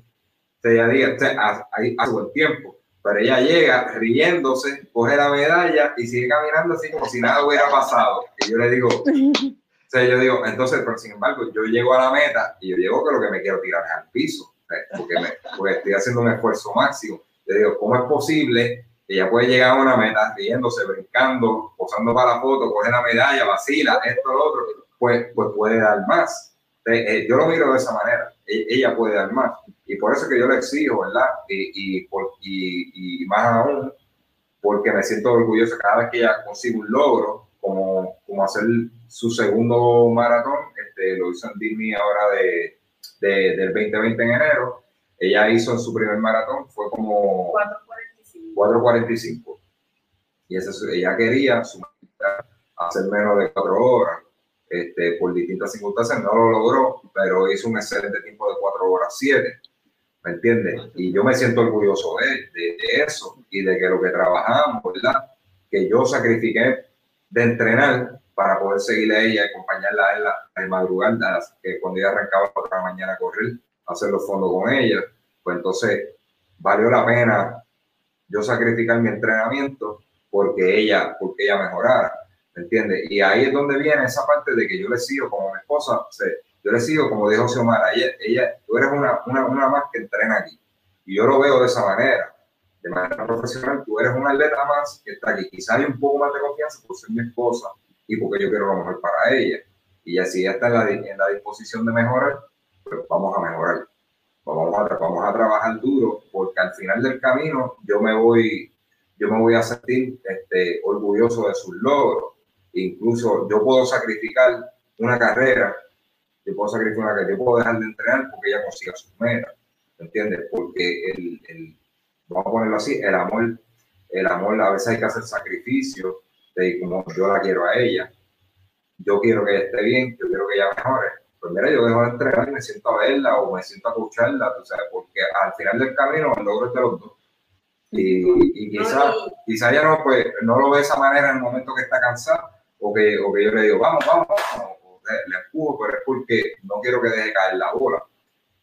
ella diga, ahí hace buen tiempo, pero ella llega riéndose, coge la medalla y sigue caminando así como si nada hubiera pasado. Y yo le digo, <laughs> o sea, yo digo, entonces, pero sin embargo, yo llego a la meta y yo llego que lo que me quiero tirar es al piso, porque, me, porque estoy haciendo un esfuerzo máximo. Le digo, ¿cómo es posible ella puede llegar a una meta riéndose, brincando, posando para la foto, coge la medalla, vacila, esto, lo otro, pues, pues puede dar más. Eh, yo lo miro de esa manera, e, ella puede dar más. Y por eso que yo le exijo, ¿verdad? Y, y, y, y, más aún, porque me siento orgulloso cada vez que ella consigue un logro, como, como hacer su segundo maratón, este, lo hizo en Disney ahora de, de, del 2020 en enero. Ella hizo su primer maratón, fue como... 4.45. Y esa, ella quería hacer menos de 4 horas. Este, por distintas circunstancias no lo logró, pero hizo un excelente tiempo de 4 horas 7. ¿Me entiendes? Y yo me siento orgulloso de, eso y de que lo que trabajamos, ¿verdad? Que yo sacrifiqué de entrenar para poder seguirle a ella acompañarla en la madrugada, que cuando ella arrancaba otra mañana a correr, hacer los fondos con ella, pues entonces valió la pena yo sacrificar mi entrenamiento porque ella, porque ella mejorara, ¿me entiendes? Y ahí es donde viene esa parte de que yo le sigo como mi esposa, yo le sigo como dijo Xiomara, ella, ella, tú eres una, una, una más que entrena aquí. Y yo lo veo de esa manera, de manera profesional, tú eres un atleta más que está aquí. Quizás hay un poco más de confianza por ser mi esposa y porque yo quiero lo mejor para ella. Y así ella está en la, en la disposición de mejorar, pues vamos a mejorar vamos a, vamos a trabajar duro, porque al final del camino yo me voy, yo me voy a sentir este, orgulloso de sus logros. Incluso yo puedo sacrificar una carrera, yo puedo sacrificar una carrera, yo puedo dejar de entrenar porque ella consiga sus metas, ¿entiendes? Porque el, vamos a ponerlo así, el amor, el amor a veces hay que hacer sacrificios de como yo la quiero a ella, yo quiero que ella esté bien, yo quiero que ella mejore pues mira, yo dejo de entrenar y me siento a verla o me siento a escucharla, tú sabes, porque al final del camino el logro es de los dos. Y, y quizás quizá ya no, pues, no lo ve de esa manera en el momento que está cansado o que, o que yo le digo, vamos, vamos, vamos, le, empujo, pero es porque no quiero que deje caer la bola,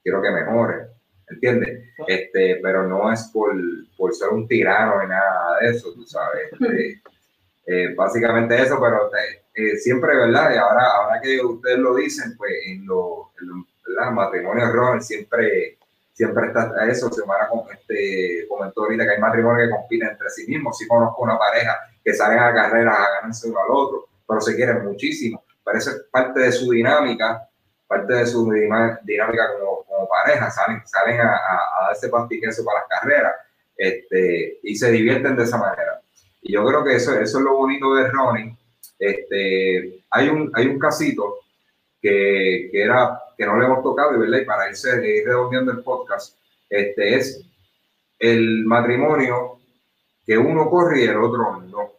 quiero que mejore, ¿entiendes? Este, pero no es por, por ser un tirano ni nada de eso, tú sabes. Este, <laughs> eh, básicamente eso, pero eh, siempre, ¿verdad? Y ahora, ahora que ustedes lo dicen, pues en los lo, matrimonios siempre, siempre está eso. Semana este, comentó ahorita que hay matrimonios que compiten entre sí mismos. Sí conozco una pareja que salen a carreras a ganarse uno al otro, pero se quieren muchísimo. Parece parte de su dinámica, parte de su dinámica como, pareja. Salen, salen a, a, darse pastiqueso para las carreras este, y se divierten de esa manera. Y yo creo que eso, eso es lo bonito de Ronnie este, hay, un, hay un casito que, que, era, que no le hemos tocado, ¿verdad? y para irse ir redondeando el podcast, este, es el matrimonio que uno corre y el otro no,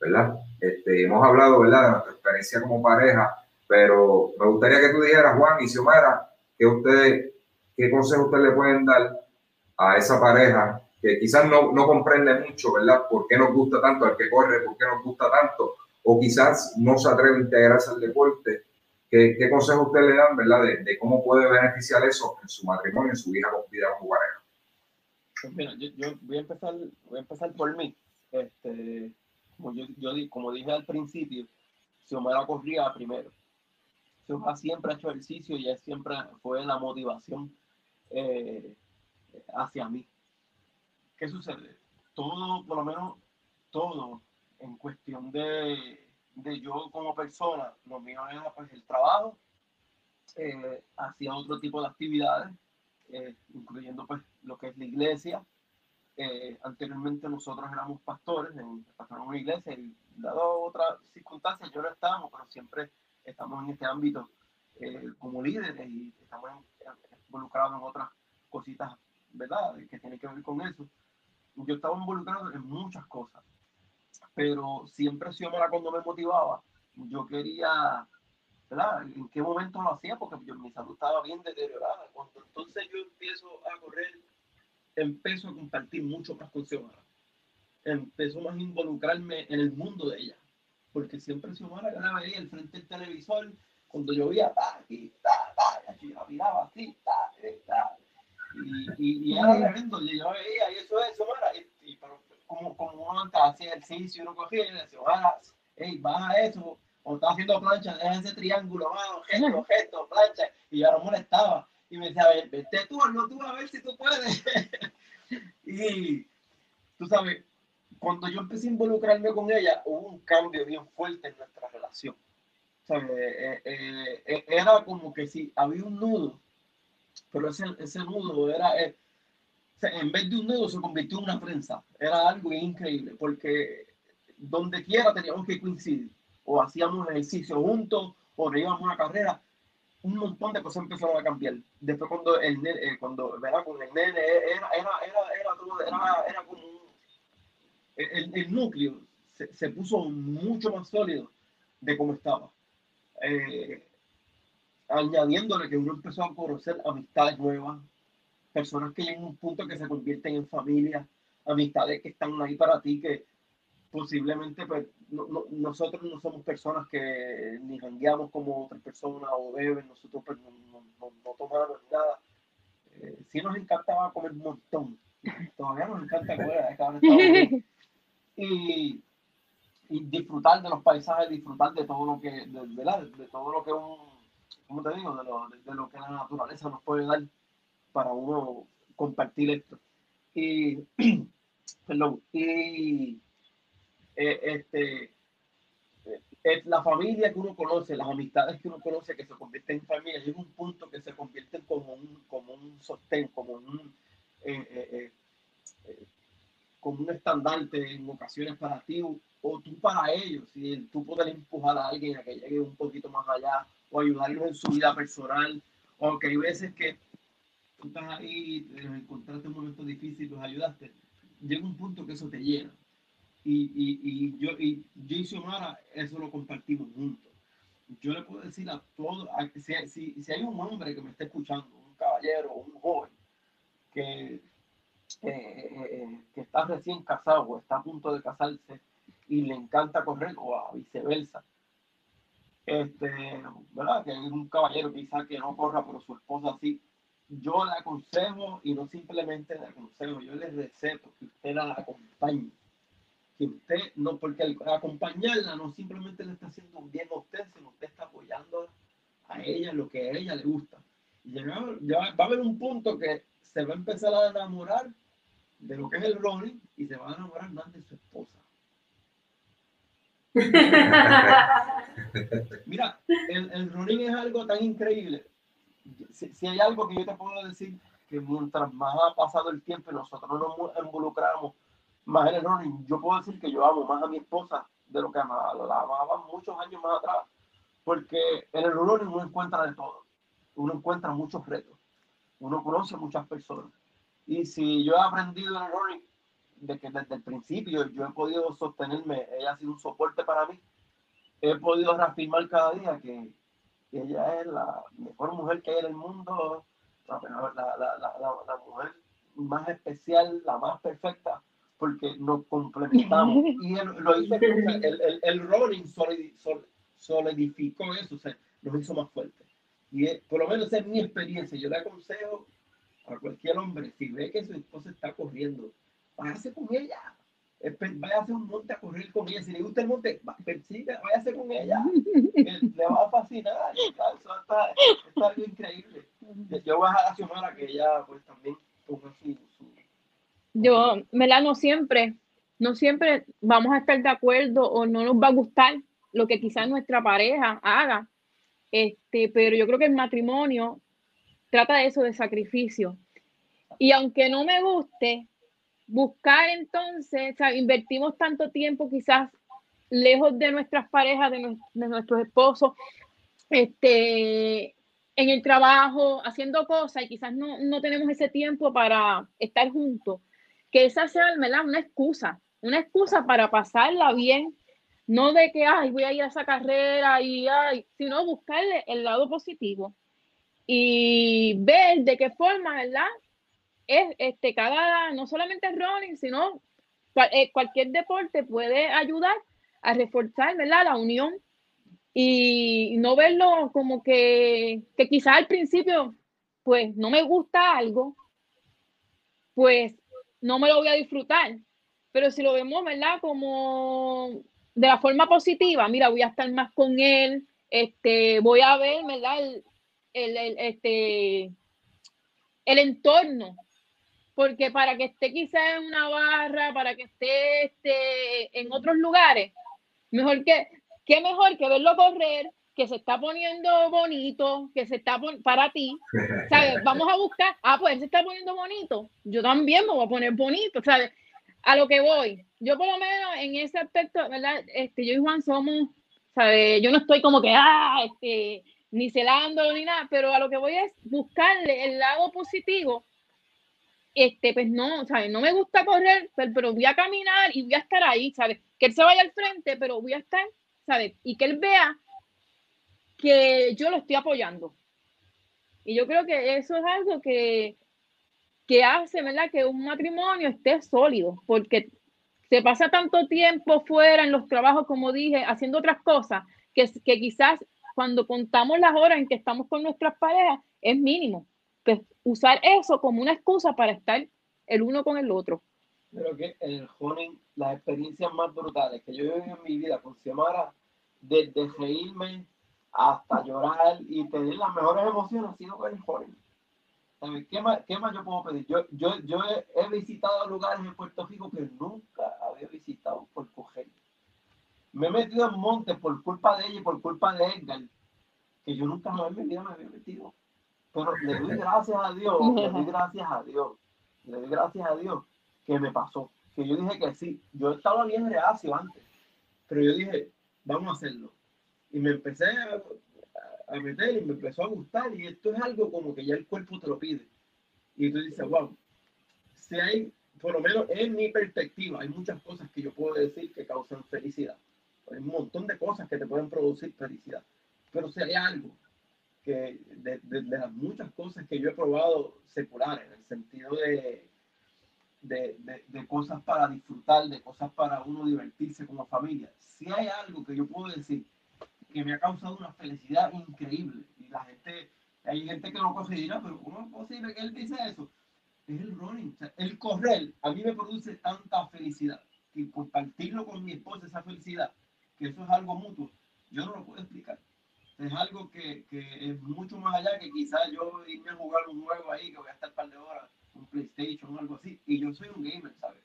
¿verdad? Este, hemos hablado, ¿verdad?, de nuestra experiencia como pareja, pero me gustaría que tú dijeras, Juan y Xiomara, que ustedes, qué consejo ustedes le pueden dar a esa pareja que quizás no, no comprende mucho, ¿verdad? ¿Por qué nos gusta tanto el que corre? ¿Por qué nos gusta tanto? O quizás no se atreve a integrarse al deporte, ¿qué, consejo usted le dan, verdad, de, cómo puede beneficiar eso en su matrimonio, en su vida, vida como pareja? Pues mira, yo, voy, a empezar, voy a empezar por mí. Este, como, yo, yo, como dije al principio, Xiomara corría primero. Xiomara siempre ha hecho ejercicio y siempre fue la motivación eh, hacia mí. ¿Qué sucede? Todo, por lo menos, todo en cuestión de, de yo como persona, lo mío era pues el trabajo, eh, hacía otro tipo de actividades, eh, incluyendo pues lo que es la iglesia. Eh, anteriormente nosotros éramos pastores, en, una iglesia y dado otras circunstancias yo no estábamos, pero siempre estamos en este ámbito como líderes y estamos involucrados en otras cositas, ¿verdad? Que tienen que ver con eso. Yo estaba involucrado en muchas cosas pero siempre Xiomara cuando me motivaba, yo quería, ¿verdad? ¿En qué momento lo hacía? Porque mi salud estaba bien deteriorada. Cuando entonces yo empiezo a correr, empiezo a compartir mucho más con Xiomara. Empiezo más a involucrarme en el mundo de ella. Porque siempre Xiomara yo la veía al frente del televisor, cuando llovía, ta, aquí, ta, ta, yo la miraba así, ta, ta, y, y, era tremendo. Y yo veía, y eso es. Y, pero como, como uno hacía ejercicio, uno cogía y decía, baja, hey, baja eso. O estaba haciendo plancha, deja ese triángulo, bajo, gesto, gesto, plancha. Y yo no molestaba. Y me decía, vete tú, no tú, a ver si tú puedes. <laughs> y tú sabes, cuando yo empecé a involucrarme con ella, hubo un cambio bien fuerte en nuestra relación. Eh, eh, eh, era como que si había un nudo, pero ese, ese nudo era, en vez de un nudo se convirtió en una prensa. Era algo increíble, porque donde quiera teníamos que coincidir, o hacíamos ejercicio juntos, o íbamos una carrera, un montón de cosas empezaron a cambiar. Después cuando el nene, cuando, era, era, era, era, todo, era, era como el, núcleo se, se puso mucho más sólido de cómo estaba eh, añadiéndole que uno empezó a conocer amistades nuevas, personas que llegan a un punto que se convierten en familia, amistades que están ahí para ti, que posiblemente pues, nosotros no somos personas que ni jangueamos como otras personas o beben, nosotros pues, no, no, tomamos nada. Eh, sí nos encantaba comer un montón, todavía nos encanta comer, y y disfrutar de los paisajes, disfrutar de todo lo que, de, de, todo lo que un, ¿cómo te digo? De lo, de, lo que la naturaleza nos puede dar para uno compartir esto. Y, <clears throat> perdón, y eh, este, eh, la familia que uno conoce, las amistades que uno conoce que se convierten en familia, llega un punto que se convierten como un, como un sostén, como un, eh, como un estandarte en ocasiones para ti o tú para ellos, si tú poder empujar a alguien a que llegue un poquito más allá o ayudarlos en su vida personal, o que hay veces que tú estás ahí, encontraste un momento difícil, los ayudaste, llega un punto que eso te llena. Y, y, y yo, y yo y Xiomara eso lo compartimos juntos. Yo le puedo decir a todos, si, si, si, hay un hombre que me está escuchando, un caballero, un joven, que, eh, eh, eh, que está recién casado o está a punto de casarse, y le encanta correr o a viceversa. Este, ¿verdad? Que hay un caballero quizá que no corra, pero su esposa sí. Yo le aconsejo y no simplemente le aconsejo, yo le receto que usted la acompañe. Que usted, no, porque el, acompañarla no simplemente le está haciendo un bien a usted, sino usted está apoyando a ella lo que a ella le gusta. Y ya, va a haber un punto que se va a empezar a enamorar de lo que es el running y se va a enamorar más de su esposa. <laughs> Mira, el, el, running es algo tan increíble. Si, hay algo que yo te puedo decir, que mientras más ha pasado el tiempo y nosotros nos involucramos más en el running, yo puedo decir que yo amo más a mi esposa de lo que amaba, la amaba muchos años más atrás. Porque en el running uno encuentra de todo. Uno encuentra muchos retos. Uno conoce muchas personas. Y si yo he aprendido en el running de que desde el principio yo he podido sostenerme, ella ha sido un soporte para mí, he podido reafirmar cada día que, ella es la mejor mujer que hay en el mundo, la, la, mujer más especial, la más perfecta, porque nos complementamos. <laughs> Y lo hice, el, el, el rolling solidificó eso, o sea, nos hizo más fuertes. Y por lo menos es mi experiencia. Yo le aconsejo a cualquier hombre, si ve que su esposa está corriendo, váyase con ella. Váyase a un monte a correr con ella. Si le gusta el monte, persiga, váyase con ella. <laughs> le va a fascinar. Eso está, está algo increíble. Yo voy a dejar a que ella pues también ponga su, Yo, Melano, siempre, no siempre vamos a estar de acuerdo o no nos va a gustar lo que quizás nuestra pareja haga. Este, pero yo creo que el matrimonio trata de eso, de sacrificio. Y aunque no me guste, buscar entonces, o sea, invertimos tanto tiempo quizás lejos de nuestras parejas, de, nuestros esposos, este, en el trabajo, haciendo cosas y quizás no, no tenemos ese tiempo para estar juntos, que esa sea ¿verdad? una excusa, una excusa para pasarla bien, no de que, ay, voy a ir a esa carrera y, ay, sino buscarle el lado positivo y ver de qué forma, ¿verdad? Es este, cada, no solamente running, sino eh, cualquier deporte puede ayudar a reforzar ¿verdad? la unión y no verlo como que, que quizás al principio pues no me gusta algo, pues no me lo voy a disfrutar. Pero si lo vemos, ¿verdad? Como de la forma positiva, mira, voy a estar más con él, este, voy a ver, ¿verdad? El, el, este, el entorno, porque para que esté quizás en una barra, para que esté este, en otros lugares, mejor que, qué mejor que verlo correr, que se está poniendo bonito, que se está para ti, ¿sabes? <laughs> Vamos a buscar, ah, pues él se está poniendo bonito, yo también me voy a poner bonito, ¿sabes? A lo que voy, yo por lo menos en ese aspecto, ¿verdad? Este, yo y Juan somos, ¿sabes? Yo no estoy como que, ah, este, ni celándolo ni nada, pero a lo que voy es buscarle el lado positivo. Este, pues no, ¿sabes? No me gusta correr, pero, voy a caminar y voy a estar ahí, ¿sabes? Que él se vaya al frente, pero voy a estar, ¿sabes? Y que él vea que yo lo estoy apoyando. Y yo creo que eso es algo que, que hace, ¿verdad? Que un matrimonio esté sólido, porque se pasa tanto tiempo fuera en los trabajos, como dije, haciendo otras cosas, que, que quizás cuando contamos las horas en que estamos con nuestras parejas es mínimo. Pues usar eso como una excusa para estar el uno con el otro. Pero que el honing, las experiencias más brutales que yo he vivido en mi vida con Xiomara, desde reírme hasta llorar y tener las mejores emociones ha sido con el honing. ¿Qué más, ¿Qué más yo puedo pedir? Yo, yo, yo he, visitado lugares en Puerto Rico que nunca había visitado por coger. Me he metido en montes por culpa de ella y por culpa de Edgar, que yo nunca en mi vida me había metido. Pero le doy <laughs> gracias a Dios, le doy <laughs> gracias a Dios, le doy gracias a Dios que me pasó. Que yo dije que sí, yo estaba bien reacio antes, pero yo dije, vamos a hacerlo. Y me empecé a, a meter y me empezó a gustar y esto es algo como que ya el cuerpo te lo pide. Y tú dices, wow, si hay, por lo menos en mi perspectiva, hay muchas cosas que yo puedo decir que causan felicidad. Hay un montón de cosas que te pueden producir felicidad. Pero si hay algo de, de, las muchas cosas que yo he probado seculares, en el sentido de, de, cosas para disfrutar, de cosas para uno divertirse como familia, si hay algo que yo puedo decir que me ha causado una felicidad increíble. Y la gente, hay gente que no coge y dirá, pero ¿cómo es posible que él dice eso? Es el running. el correr a mí me produce tanta felicidad. Y compartirlo con mi esposa, esa felicidad, que eso es algo mutuo, yo no lo puedo explicar. Es algo que, que es mucho más allá que quizás yo irme a jugar un juego ahí que voy a estar un par de horas, un PlayStation o algo así. Y yo soy un gamer, ¿sabes?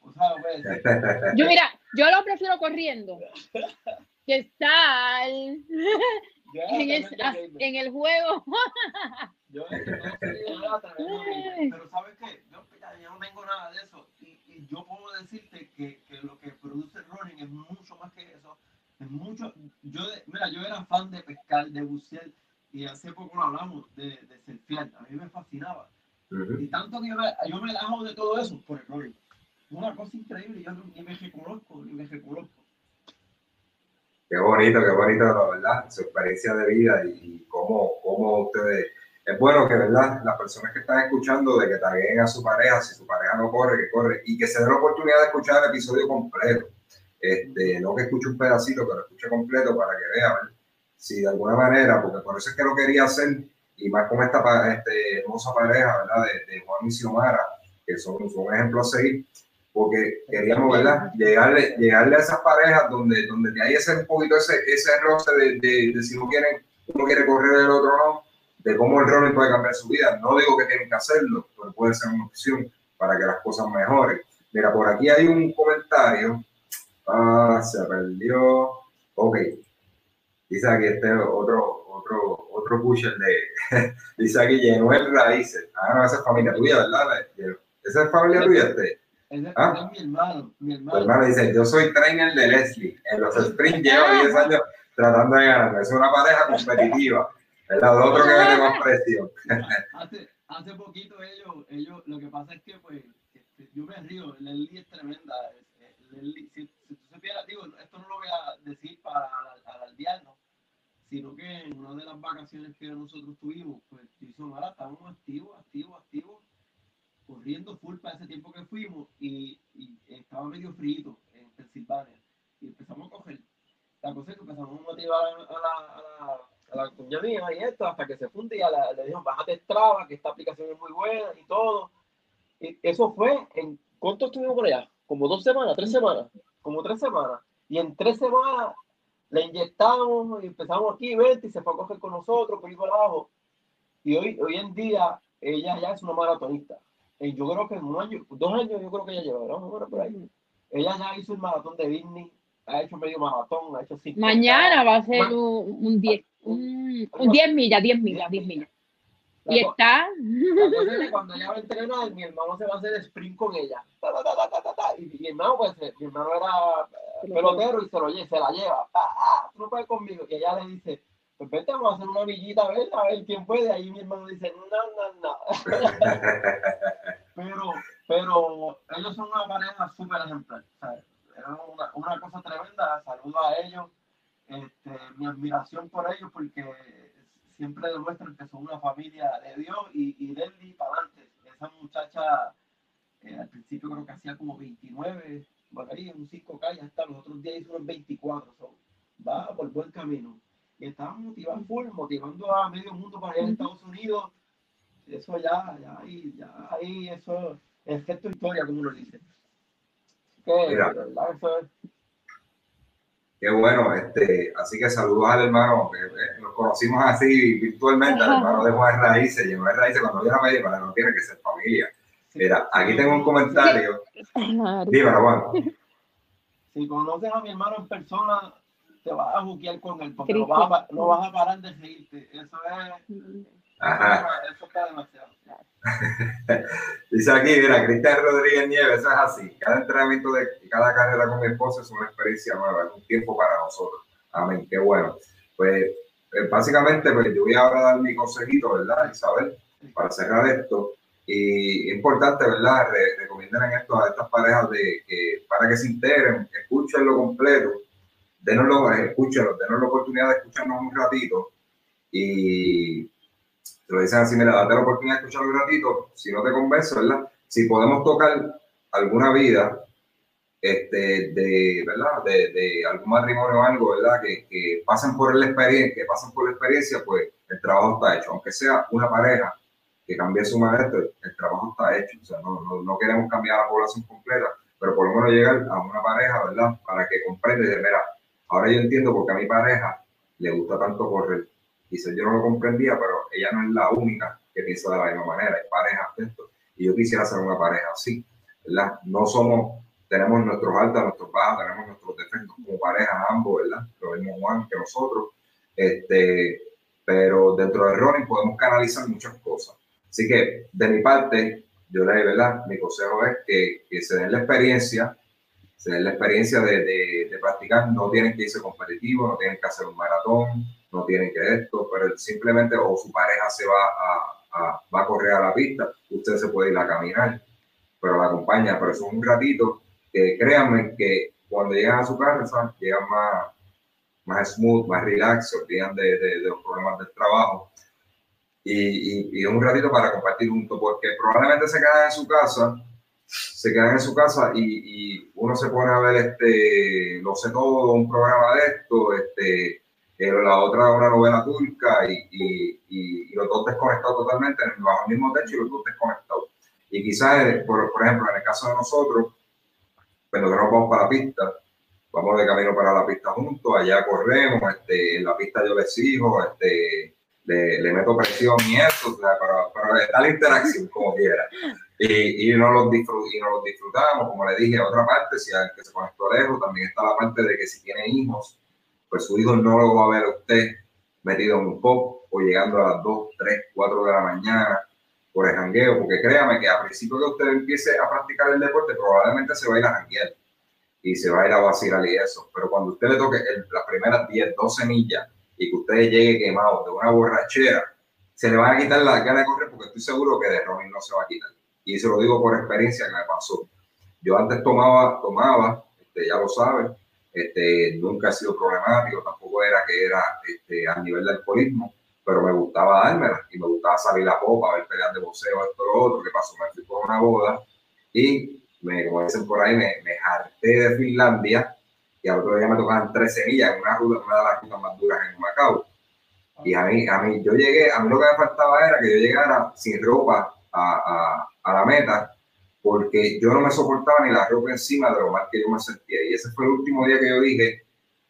O sea, <laughs> yo mira, yo lo prefiero corriendo. ¿Qué tal? en, el, en, el, juego. yo, pero ¿sabes qué? Yo, yo, no tengo nada de eso. Y, y yo puedo decirte que, que, lo que produce running es mucho más que eso. Es mucho. Yo, mira, yo era fan de pescar, de bucear. Y hace poco hablamos de, de surfear. A mí me fascinaba. Y tanto que yo me, yo me de todo eso por el running. Una cosa increíble. Yo ni me reconozco, ni me reconozco. Qué bonito, qué bonito, la verdad, su experiencia de vida y, cómo, cómo ustedes... Es bueno que, ¿verdad? Las personas que están escuchando de que taguen a su pareja, si su pareja no corre, que corre, y que se den la oportunidad de escuchar el episodio completo. Este, no que escuche un pedacito, pero escuche completo para que vean si de alguna manera, porque por eso es que lo quería hacer, y más con esta este, hermosa pareja, ¿verdad? De, de Juan y Xiomara, que son, son un ejemplo a seguir, porque queríamos, ¿verdad? Llegarle, llegarle a esas parejas donde, donde hay ese un poquito ese, ese roce de, de, si no quieren, uno quiere correr el otro no, de cómo el running puede cambiar su vida. No digo que tienen que hacerlo, pero puede ser una opción para que las cosas mejoren. Mira, por aquí hay un comentario. Ah, se perdió. Ok. Dice aquí este otro, otro, otro pusher de. <laughs> dice aquí Yenuel Raíces. Ah, no, esa es familia tuya, ¿verdad? Esa es familia tuya, este. ¿Ah? es mi hermano, mi hermano. dice, yo soy trainer de Leslie. En los sprints llevo <laughs> 10 años tratando de ganar. Es una pareja competitiva. Es la otro que <laughs> tiene más presión. hace, hace poquito ellos, ellos, lo que pasa es que pues, este, yo me río, Leslie es tremenda. Si, si, tú supieras, digo, esto no lo voy a decir para alardearnos, sino que en una de las vacaciones que nosotros tuvimos, pues hice ahora estábamos activos, activos, activos corriendo full para ese tiempo que fuimos y, y estaba medio frito en Pensilvania. Y empezamos a coger. La cosa es que empezamos a motivar a la, a la, a la cuña mía y esto hasta que se funde y le dijeron, bájate Strava, que esta aplicación es muy buena y todo. eso fue en, ¿cuánto estuvimos por allá? Como dos semanas, tres semanas, como tres semanas. Y en tres semanas la inyectamos y empezamos aquí, vente, y se fue a coger con nosotros, por ahí abajo. Y hoy, hoy en día ella ya es una maratonista. Y yo creo que en un año, dos años yo creo que ella lleva, ¿no? por ahí. Ella ya hizo el maratón de Disney, ha hecho medio maratón, ha hecho cinco. Mañana va a ser un 10 un, un 10 millas, 10 millas, 10 millas. Y está. cuando ella va a entrenar, mi hermano se va a hacer sprint con ella. Y mi hermano, pues, mi hermano era pelotero y se lo se la lleva. Tú no puedes conmigo. Y ella le dice, pues vete, vamos a hacer una villita a ver, a ver quién puede. Ahí mi hermano dice, no, no, no. <laughs> pero, pero ellos son una pareja súper ejemplar. Es una, una cosa tremenda. Saludo a ellos. Este, mi admiración por ellos porque siempre demuestran que son una familia de Dios y, y de él para adelante. Esa muchacha eh, al principio creo que hacía como 29, por ahí un 5K ya está, los otros días hizo unos 24, va por buen camino. Y estaba motivando full, motivando a medio mundo para ir a Estados Unidos. Eso ya, ya ahí, ya ahí, eso es efecto historia, como uno dice. Que, ¿verdad? Eso es Qué bueno, este, así que saludos al hermano, que eh, nos conocimos así virtualmente, al hermano de Juan Raíces, y Juan Raíces cuando viene a medir, para no tiene que ser familia. Mira, aquí tengo un comentario. Dímelo, Juan. Si conoces a mi hermano en persona, te vas a buquear con él, porque no vas, a, no vas a parar de seguirte. Eso es. Ajá. Eso está demasiado. <laughs> Dice aquí, mira, Cristian Rodríguez Nieves, eso es así. Cada entrenamiento de cada carrera con mi esposa es una experiencia nueva, es un tiempo para nosotros. Amén, qué bueno. Pues eh, básicamente, pues yo voy ahora a dar mi consejito, ¿verdad, Isabel? Para cerrar esto. Y es importante, ¿verdad? Re recomiendan esto a estas parejas de que para que se integren, escúchenlo completo, denoslo, escúchenlo, denos la oportunidad de escucharnos un ratito y te lo dicen así, mira, date la oportunidad de escuchar un ratito, si no te convence, ¿verdad? Si podemos tocar alguna vida, este, de, ¿verdad? De, de algún matrimonio o algo, ¿verdad? Que, que, pasen por la experiencia, que pasen por la experiencia, pues el trabajo está hecho. Aunque sea una pareja que cambie su maestro, el trabajo está hecho. O sea, no, no, no, queremos cambiar la población completa, pero por lo menos llegar a una pareja, ¿verdad? Para que comprenda y mira, ahora yo entiendo por qué a mi pareja le gusta tanto correr Dice, yo no lo comprendía, pero ella no es la única que piensa de la misma manera. Hay parejas de. Y yo quisiera ser una pareja así, ¿verdad? No somos, tenemos nuestros altos, nuestros bajos, tenemos nuestros defectos como pareja ambos, ¿verdad? Lo mismo Juan que nosotros. Este, pero dentro de Ronnie podemos canalizar muchas cosas. Así que, de mi parte, yo le ¿verdad? Mi consejo es que, que se den la experiencia, se den la experiencia de, de, practicar. No tienen que irse competitivos, no tienen que hacer un maratón, no tienen que esto, pero simplemente o su pareja se va a, va a correr a la pista, usted se puede ir a caminar, pero la acompaña, pero es un ratito que créanme que cuando llegan a su casa llegan más, más smooth, más relax, se olvidan de, de, los problemas del trabajo. Y, y, un ratito para compartir juntos, porque probablemente se quedan en su casa, se quedan en su casa y, y uno se pone a ver este, lo sé todo, un programa de esto, este, pero la otra una novela turca y, y, y, los dos desconectados totalmente bajo el mismo techo y los dos desconectados. Y quizás, eh, por, por ejemplo, en el caso de nosotros, cuando nos vamos para la pista, vamos de camino para la pista juntos, allá corremos, este, en la pista yo les sigo, este, le, le meto presión y eso, para, para está la interacción <laughs> como quiera. Y, y, no los y no los disfrutamos, como le dije, otra parte, si al que se conectó lejos, también está la parte de que si tiene hijos, pues su hijo no lo va a ver a usted metido en un pop o llegando a las 2, 3, 4 de la mañana por el jangueo, porque créame que a principio que usted empiece a practicar el deporte, probablemente se va a ir a janguear y se va a ir a vacilar y eso, pero cuando usted le toque las primeras 10, 12 millas y que usted llegue quemado de una borrachera, se le van a quitar las ganas de correr porque estoy seguro que de Robin no se va a quitar. Y se lo digo por experiencia que me pasó. Yo antes tomaba, tomaba, este, ya lo sabe, este, nunca ha sido problemático, tampoco era que era este, a nivel de alcoholismo, pero me gustaba dármela y me gustaba salir a popa, ver peleas de boxeo, esto, lo otro, que pasó, me fui por una boda y, me, como dicen por ahí, me, me harté de Finlandia y al otro día me tocaban tres semillas en una ruta, una de las rutas más duras en Macao. Y a mí, a mí, yo llegué, a mí lo que me faltaba era que yo llegara sin ropa a, a, a la meta porque yo no me soportaba ni la ropa encima de lo mal que yo me sentía. Y ese fue el último día que yo dije,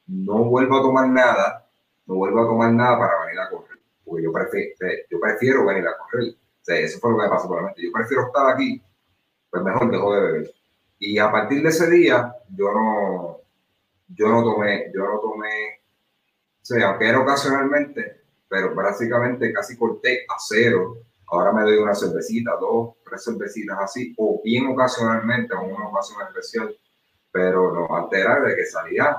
no vuelvo a tomar nada, no vuelvo a tomar nada para venir a correr, porque yo prefiero, yo prefiero venir a correr. O sea, eso fue lo que me pasó por la mente. Yo prefiero estar aquí, pues mejor dejo de beber. Y a partir de ese día, yo no, yo no tomé, yo no tomé, o sea, aunque era ocasionalmente, pero básicamente casi corté a cero Ahora me doy una cervecita, dos, tres cervecitas así, o bien ocasionalmente, en una ocasión especial, pero no, antes era de que salía,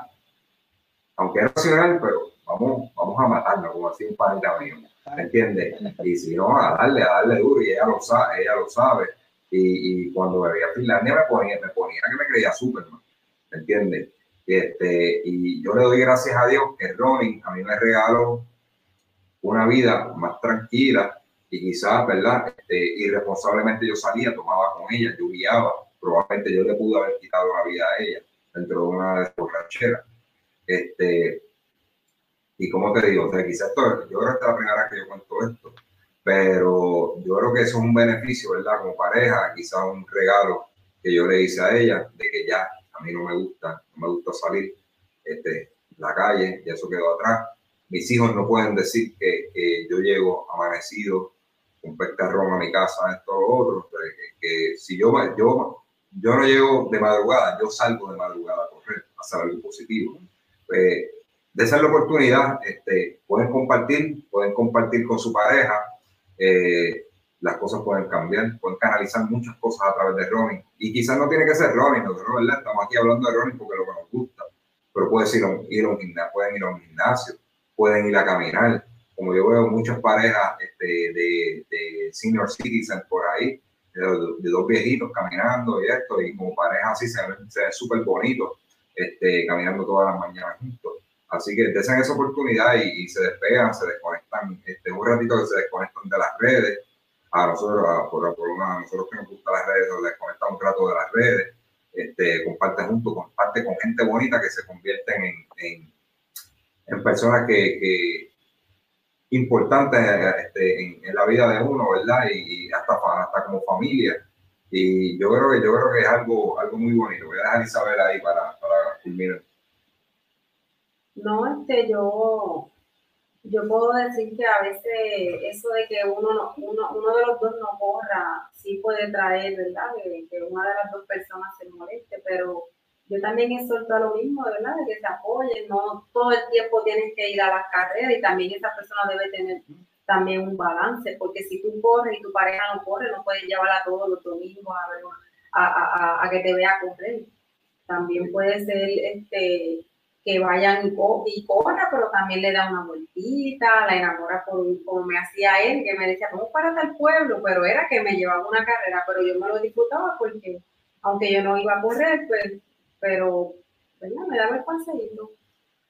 aunque era ocasional, pero vamos, vamos a matarlo, como así un panita mío, ¿me entiendes? Y si no, a darle, a darle duro, y ella lo sabe, ella lo sabe. Y, y cuando me veía Finlandia me ponía, me ponía que me creía Superman, ¿me entiendes? Este, y yo le doy gracias a Dios que Ronin a mí me regaló una vida más tranquila, y quizás, ¿verdad? Este, irresponsablemente yo salía, tomaba con ella, yo guiaba, probablemente yo le pude haber quitado la vida a ella dentro de una borrachera. Este, y como te digo, o sea, quizás esto, yo creo que es la primera vez que yo cuento esto, pero yo creo que eso es un beneficio, ¿verdad? Como pareja, quizás un regalo que yo le hice a ella, de que ya a mí no me gusta, no me gusta salir este, la calle, ya eso quedó atrás. Mis hijos no pueden decir que, que yo llego amanecido un pescarrón a mi casa, esto o otro, que, si yo, yo, yo no llego de madrugada, yo salgo de madrugada a correr, a hacer algo positivo. Pues, de esa la oportunidad, este, pueden compartir, pueden compartir con su pareja, eh, las cosas pueden cambiar, pueden canalizar muchas cosas a través de Ronin. Y quizás no tiene que ser Ronin, ¿verdad? Estamos aquí hablando de Ronin porque es lo que nos gusta, pero puede ir a un, ir a un gimnasio, pueden ir a un gimnasio, pueden ir a caminar, como yo veo muchas parejas este, de, senior citizens por ahí, de, dos viejitos caminando y esto, y como parejas así se ven súper bonitos, este, caminando todas las mañanas juntos. Así que desen esa oportunidad y, se despegan, se desconectan, este, un ratito que se desconectan de las redes. A nosotros, por, por una, a nosotros que nos gustan las redes, nos desconectan un rato de las redes, este, comparte junto, comparte con gente bonita que se convierten en, en, personas que, importantes este, en, la vida de uno, ¿verdad? Y, hasta, hasta como familia. Y yo creo que yo creo que es algo, algo muy bonito. Voy a dejar Isabel ahí para, para culminar. No, este, yo, yo puedo decir que a veces eso de que uno, uno, uno de los dos no corra, sí puede traer, ¿verdad? que una de las dos personas se moleste, pero yo también exhorto a lo mismo, ¿verdad? De que se apoyen, no todo el tiempo tienes que ir a las carreras y también esa persona debe tener también un balance, porque si tú corres y tu pareja no corre, no puedes llevarla todos los domingos a, a, a, que te vea correr. También puede ser este, que vayan y, corra, pero también le da una vueltita, la enamora como me hacía él, que me decía, vamos para tal pueblo, pero era que me llevaba una carrera, pero yo me lo disfrutaba porque aunque yo no iba a correr, pues pero ¿verdad? me daba el conseguirlo.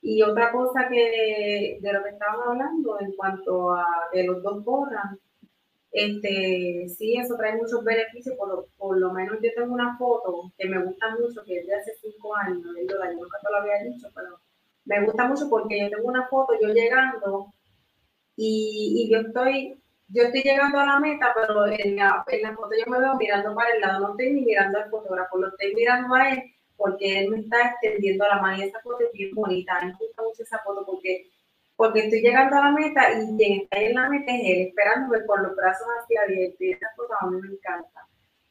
Y otra cosa que de lo que estábamos hablando en cuanto a que los dos corran, este, sí, eso trae muchos beneficios, por lo, por lo menos yo tengo una foto que me gusta mucho, que es de hace cinco años, yo nunca te lo había dicho, pero me gusta mucho porque yo tengo una foto, yo llegando, y, y yo estoy yo estoy llegando a la meta, pero en la, en la, foto yo me veo mirando para el lado, no estoy ni mirando al fotógrafo, lo estoy mirando a él porque él me está extendiendo la mano y esa foto es bien bonita. Me gusta mucho esa foto porque, porque estoy llegando a la meta y quien está en la meta es él, esperándome con los brazos hacia abiertos y esa foto a mí me encanta.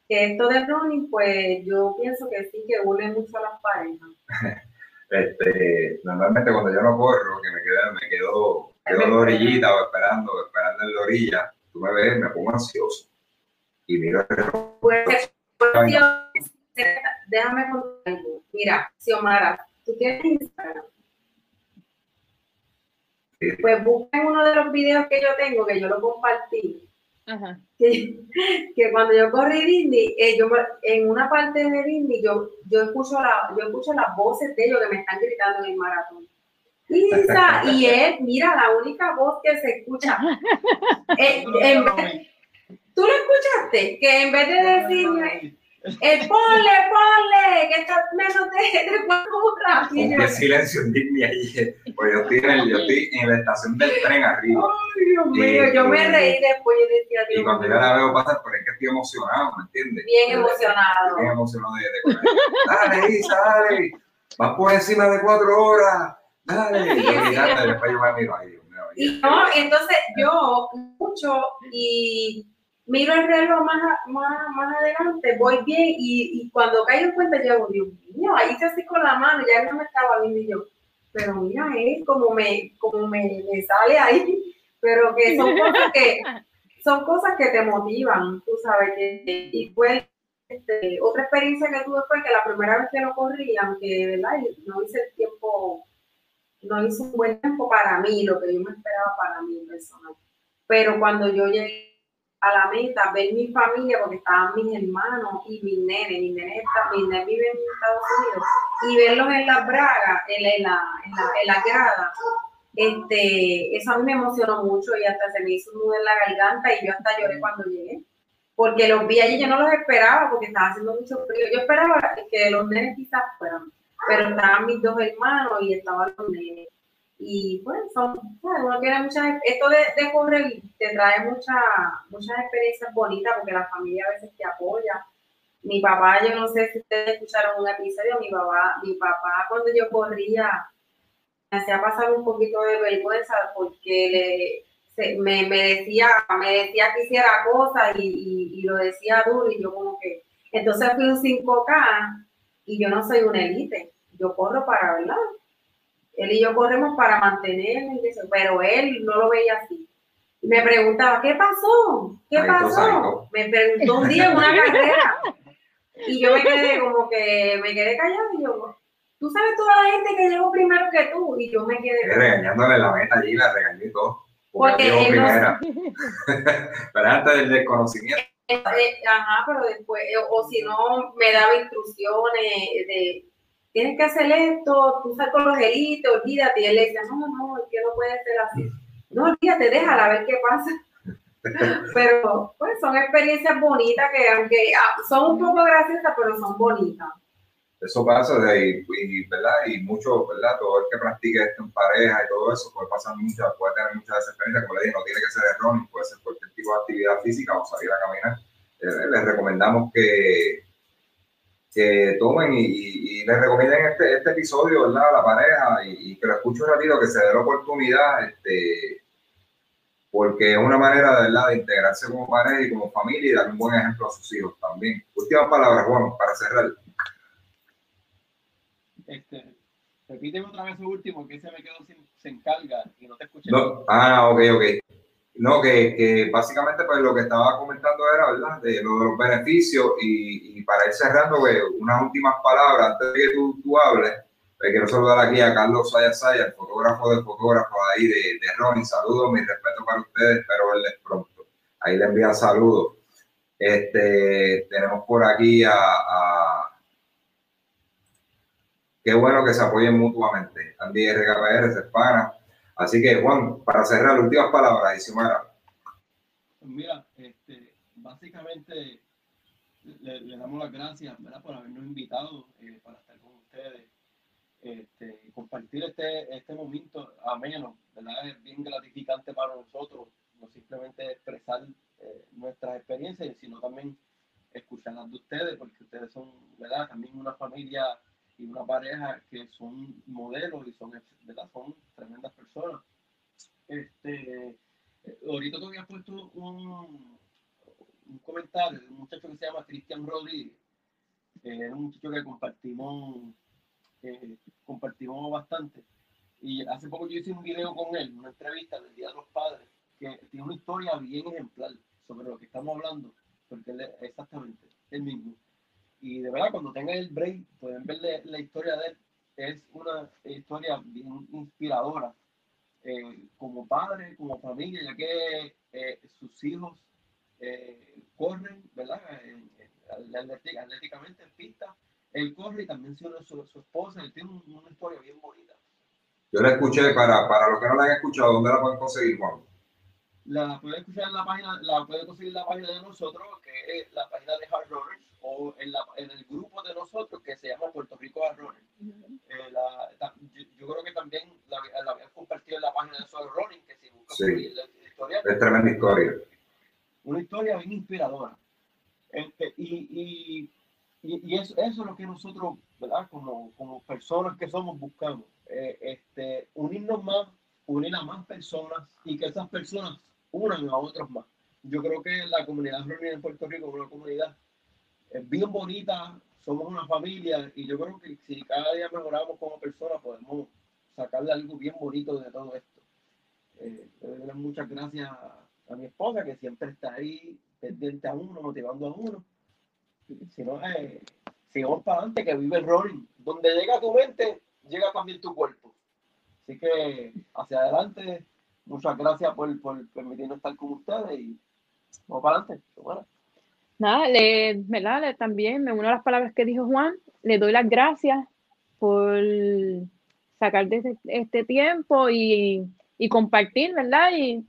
Que esto de running, pues yo pienso que sí, que une mucho a las parejas. <laughs> Este, normalmente cuando yo no corro, que me quedo, me quedo, quedo de orillita o esperando, esperando en la orilla, tú me ves, me pongo ansioso y miro el reloj. Pues, déjame contar algo. Mira, Xiomara, ¿tú tienes Instagram? Pues busca uno de los videos que yo tengo, que yo lo compartí. Que, que, cuando yo corrí Disney, eh, yo, en una parte de Disney, yo, yo, escucho la, yo escucho las voces de ellos que me están gritando en el maratón. Isa, y él, mira, la única voz que se escucha. <laughs> Eh, ¿Tú lo escuchaste? Que en vez de decirme, eh, ponle, ponle, que menos de, de cuatro rápido. Qué silencio en Disney ahí. Pues yo estoy, en, yo estoy en la estación del tren arriba. Dios mío, yo me reí después y decía, Dios Y cuando yo la veo pasar, por es que estoy emocionado, ¿me entiendes? Bien emocionado. Bien emocionado de, de Dale, Isa, dale. Vas por encima de cuatro horas. Dale. y, después yo me miro ahí. Y no, entonces yo mucho y miro el reloj más, más, más adelante, voy bien y, y cuando caigo en cuenta yo Dios mío, ahí se así con la mano, ya no me estaba viendo y yo, pero mira, es como me, como me, me sale ahí, <laughs> pero que son cosas que, son cosas que te motivan, tú sabes, y fue este, otra experiencia que tuve fue que la primera vez que lo corrí, aunque no hice el tiempo, no hice un buen tiempo para mí, lo que yo me esperaba para mí personal. Pero cuando yo llegué a la meta, ver mi familia, porque estaban mis hermanos y mis nenes, mis nenes, mis nenes viven en Estados Unidos, y verlos en las bragas, en, la, en, la, en la grada, este, eso a mí me emocionó mucho y hasta se me hizo un nudo en la garganta y yo hasta lloré cuando llegué. Porque los vi allí, yo no los esperaba porque estaba haciendo mucho frío. Yo esperaba que los nenes quizás fueran, pero estaban mis dos hermanos y estaban los nenes. Y pues son, uno tiene muchas, esto de, correr te trae muchas muchas experiencias bonitas porque la familia a veces te apoya. Mi papá, yo no sé si ustedes escucharon un episodio, mi papá, mi papá cuando yo corría me hacía pasar un poquito de vergüenza porque le, me, me, decía, me decía que hiciera cosas y, y, lo decía duro y yo como que, entonces fui un 5K y yo no soy una élite, yo corro para, ¿verdad? Él y yo corremos para mantenerme, pero él no lo veía así. Y me preguntaba, ¿qué pasó? ¿Qué pasó? Me preguntó un día en una <laughs> carrera. Y yo me quedé como que, me quedé callado y yo, tú sabes toda la gente que llegó primero que tú. Y yo me quedé... Regañándole la meta allí, la regañé y todo. Porque, porque primera. <laughs> pero antes del desconocimiento. Eh, ajá, pero después, o si no, me daba instrucciones de tienes que hacer esto, tú sal con los élites, olvídate. Y él le decía, no, no, es que no puede ser así. No, olvídate, déjala, a ver qué pasa. <laughs> pero, pues, son experiencias bonitas que, aunque ah, son un poco graciosas, pero son bonitas. Eso pasa de ahí, y, ¿verdad? Y mucho, ¿verdad? Todo el que practique esto en pareja y todo eso puede pasar muchas, puede tener muchas experiencias, como le dije, no tiene que ser running, puede ser cualquier tipo de actividad física o salir a caminar. Eh, les recomendamos que, que tomen y, y, les recomienden este, este episodio, ¿verdad? A la pareja y, que lo escuchen un ratito, que se dé la oportunidad, este, porque es una manera, ¿verdad? De integrarse como pareja y como familia y dar un buen ejemplo a sus hijos también. Última palabra, Juan, para cerrar. Este, repíteme otra vez el último, que se me quedó sin, sin carga y no te escuché. No, ah, ok, ok. No, que, básicamente pues lo que estaba comentando era, ¿verdad? De, lo de los beneficios y, para ir cerrando, pues, unas últimas palabras antes de que tú, tú hables. Pues, quiero saludar aquí a Carlos Saya Saya, el fotógrafo de fotógrafo ahí de, de Ronnie. Saludos, mi respeto para ustedes, espero verles pronto. Ahí le envía saludos. Este, tenemos por aquí a, Qué bueno que se apoyen mutuamente. Andy RKR, Cespana, Así que, Juan, para cerrar, últimas palabras, Pues mira, este, básicamente le, damos las gracias por habernos invitado eh, para estar con ustedes, este, compartir este, este momento ameno, ¿verdad? Es bien gratificante para nosotros, no simplemente expresar eh, nuestras experiencias, sino también escucharlas de ustedes, porque ustedes son, ¿verdad? También una familia y una pareja que son modelos y son, ¿verdad? son tremendas personas. Este, ahorita tú habías puesto un, un comentario de un muchacho que se llama Cristian Rodríguez, que es un muchacho que compartimos, compartimos bastante. Y hace poco yo hice un video con él, una entrevista del Día de los Padres, que tiene una historia bien ejemplar sobre lo que estamos hablando, porque él es exactamente el mismo. Y de verdad, cuando tengan el break, pueden ver la historia de él. Es una historia bien inspiradora, eh, como padre, como familia, ya que eh, sus hijos eh, corren, ¿verdad? atléticamente en pista. Él corre y también su, su, su esposa, él tiene una historia bien bonita. Yo la escuché, para, para los que no la han escuchado, ¿dónde la pueden conseguir, Juan? La pueden escuchar en la página, la pueden conseguir en la página de nosotros, que es la página de Hard Rollers o en, la, en, el grupo de nosotros que se llama Puerto Rico Arrones. eh, yo, yo, creo que también la, la habían compartido en la página de Soul Running, que si buscas sí. el, historia. Es tremenda historia. Una historia bien inspiradora. Este, y, y, y, eso, eso, es lo que nosotros, ¿verdad? Como, como personas que somos, buscamos. Eh, este, unirnos más, unir a más personas y que esas personas unan a otros más. Yo creo que la comunidad reunida en Puerto Rico es una comunidad bien bonita, somos una familia y yo creo que si cada día mejoramos como personas podemos sacarle algo bien bonito de todo esto. Eh, muchas gracias a, mi esposa que siempre está ahí pendiente a uno, motivando a uno. Si no, eh, sigamos para adelante, que vive el rolling. Donde llega tu mente, llega también tu cuerpo. Así que hacia adelante, muchas gracias por, por permitirnos estar con ustedes y vamos para adelante. Nada, le, ¿verdad? también me uno a las palabras que dijo Juan, le doy las gracias por sacar de este, este tiempo y, y, compartir, ¿verdad? Y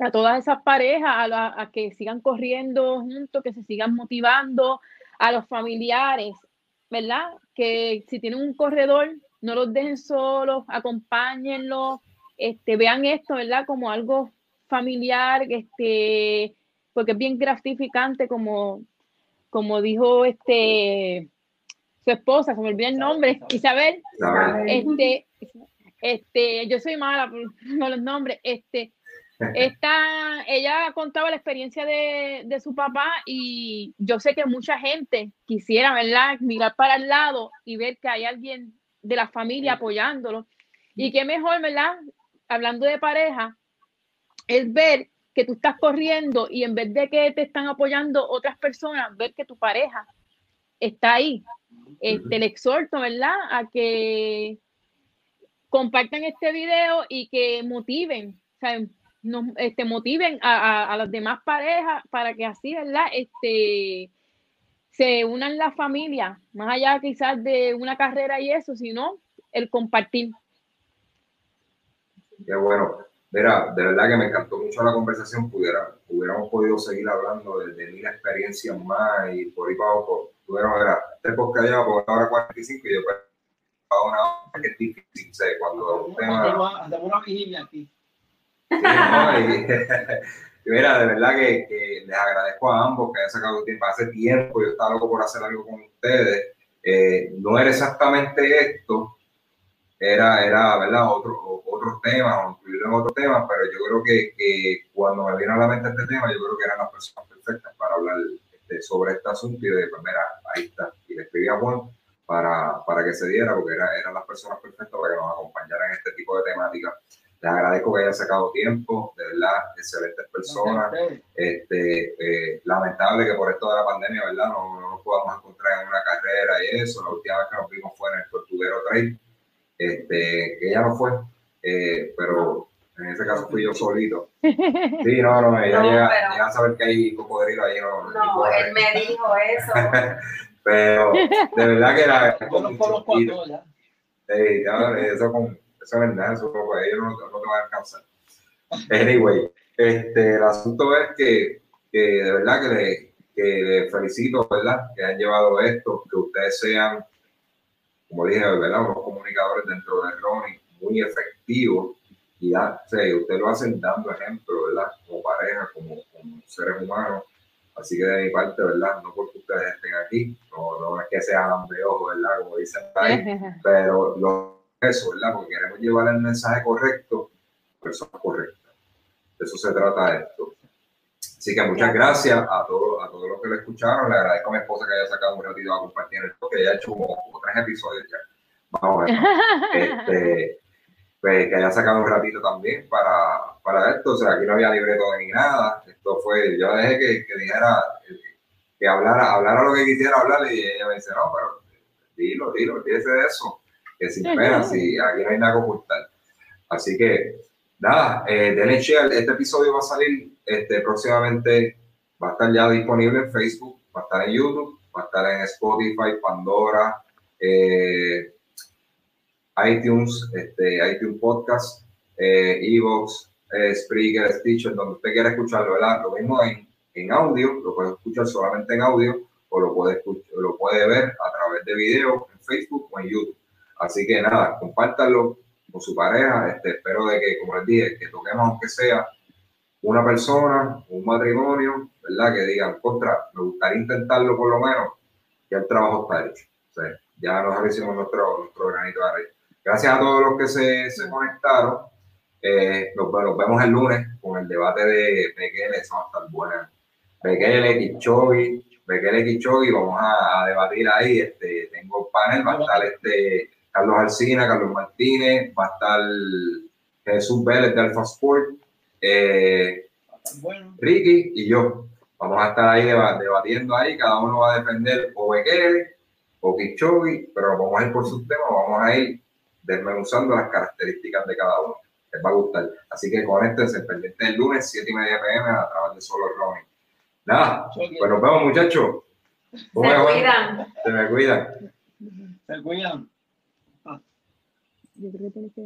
a todas esas parejas, a, a, que sigan corriendo juntos, que se sigan motivando, a los familiares, ¿verdad? Que si tienen un corredor, no los dejen solos, acompáñenlos, este, vean esto, ¿verdad? Como algo familiar, este, porque es bien gratificante como, como dijo este su esposa, se me olvidó el nombre, Isabel, este, este, yo soy mala con <laughs> los nombres, este, <laughs> esta, ella contaba la experiencia de, de, su papá y yo sé que mucha gente quisiera, ¿verdad?, mirar para el lado y ver que hay alguien de la familia apoyándolo. Y qué mejor, ¿verdad? Hablando de pareja, es ver que tú estás corriendo y en vez de que te están apoyando otras personas, ver que tu pareja está ahí. Este, le exhorto, ¿verdad? A que compartan este video y que motiven, o sea, este, motiven a, a, las demás parejas para que así, ¿verdad? Este, se unan la familia, más allá quizás de una carrera y eso, sino el compartir. Qué bueno. Mira, de verdad que me encantó mucho la conversación. Pudiera, hubiéramos podido seguir hablando de, de mil experiencias más y por ahí para abajo. Tuviéramos, ver este podcast ya por una hora 45 y después para una hora que es difícil, sé, cuando un tema... Hacemos una vigilia aquí. Sí, no, <laughs> y, mira, de verdad que, que, les agradezco a ambos que hayan sacado tiempo. Hace tiempo yo estaba loco por hacer algo con ustedes. Eh, no era exactamente esto, era, era ¿verdad? Otro, otros temas o incluirlo en otros temas, pero yo creo que, que, cuando me vino a la mente este tema, yo creo que eran las personas perfectas para hablar este, sobre este asunto y de, pues mira, ahí está. Y le escribí a Juan para, para que se diera, porque era, eran las personas perfectas para que nos acompañaran en este tipo de temática. Les agradezco que hayan sacado tiempo, de verdad, excelentes personas. Este, eh, lamentable que por esto de la pandemia, ¿verdad? No, no, nos podamos encontrar en una carrera y eso. La última vez que nos vimos fue en el Tortuguero Trail, este, que ya no fue, eh, pero en ese caso fui yo solito. <laughs> Sí, no, no, ella llega, a saber que hay cocodrilo ahí. No, no él me dijo eso. <laughs> pero de verdad que. Yo no ya. Sí, eso, con, eso es verdad, eso pues, ellos no, no, te van a alcanzar. Anyway, este, el asunto es que, que de verdad que le, que le felicito, ¿verdad? Que han llevado esto, que ustedes sean, como dije, ¿verdad? Unos comunicadores dentro de Ronnie muy efectivos y ya, o sea, ustedes lo hacen dando ejemplo, ¿verdad? Como pareja, como, como, seres humanos. Así que de mi parte, ¿verdad? No porque ustedes estén aquí, no, no es que sean de ojo, ¿verdad? Como dicen ahí, <laughs> pero lo, eso, ¿verdad? Porque queremos llevar el mensaje correcto a personas correctas. De eso se trata esto. Así que muchas gracias a todos, a todos los que lo escucharon. Le agradezco a mi esposa que haya sacado un ratito a compartir esto, que haya hecho como, como tres episodios ya. Vamos a ver. <laughs> Este, pues, que haya sacado un ratito también para, para esto. O sea, aquí no había libreto ni nada. Esto fue, yo dejé que, que dijera, que hablara, hablara lo que quisiera hablar y ella me dice, no, pero dilo, dilo, fíjese de eso, que sin pena, si aquí no hay nada que ocultar. Así que, nada, eh, denle share. Este episodio va a salir este, próximamente, va a estar ya disponible en Facebook, va a estar en YouTube, va a estar en Spotify, Pandora, eh, iTunes, este, iTunes Podcast, eh, Evox, eh, Spreaker, Stitcher, donde usted quiera escucharlo, ¿verdad? Lo mismo en, en audio, lo puede escuchar solamente en audio o lo puede, escuchar, lo puede ver a través de video en Facebook o en YouTube. Así que nada, compártanlo con su pareja. Este, espero de que, como les dije, que toquemos aunque sea una persona, un matrimonio, ¿verdad? Que digan, contra, me gustaría intentarlo por lo menos, ya el trabajo está hecho. O sea, ya nosotros hicimos nuestro, nuestro granito de arena. Gracias a todos los que se, se conectaron. Eh, nos, vemos el lunes con el debate de Bekele, eso va a estar buena. Bekele, Kichogi, Bekele, vamos a, debatir ahí. Este, tengo un panel, va a estar este, Carlos Alcina, Carlos Martínez, va a estar Jesús Vélez de Alfa Sport, eh, Ricky y yo. Vamos a estar ahí debatiendo ahí, cada uno va a defender o Bekele o Kichogi, pero vamos a ir por sus temas, vamos a ir desmenuzando las características de cada uno. Les va a gustar. Así que conéctense pendiente el lunes, 7 y media pm, a través de Solo Ronin. Nada, pues nos vemos, muchachos. Se cuidan. Se me cuidan. Se cuidan. Yo creo que tiene que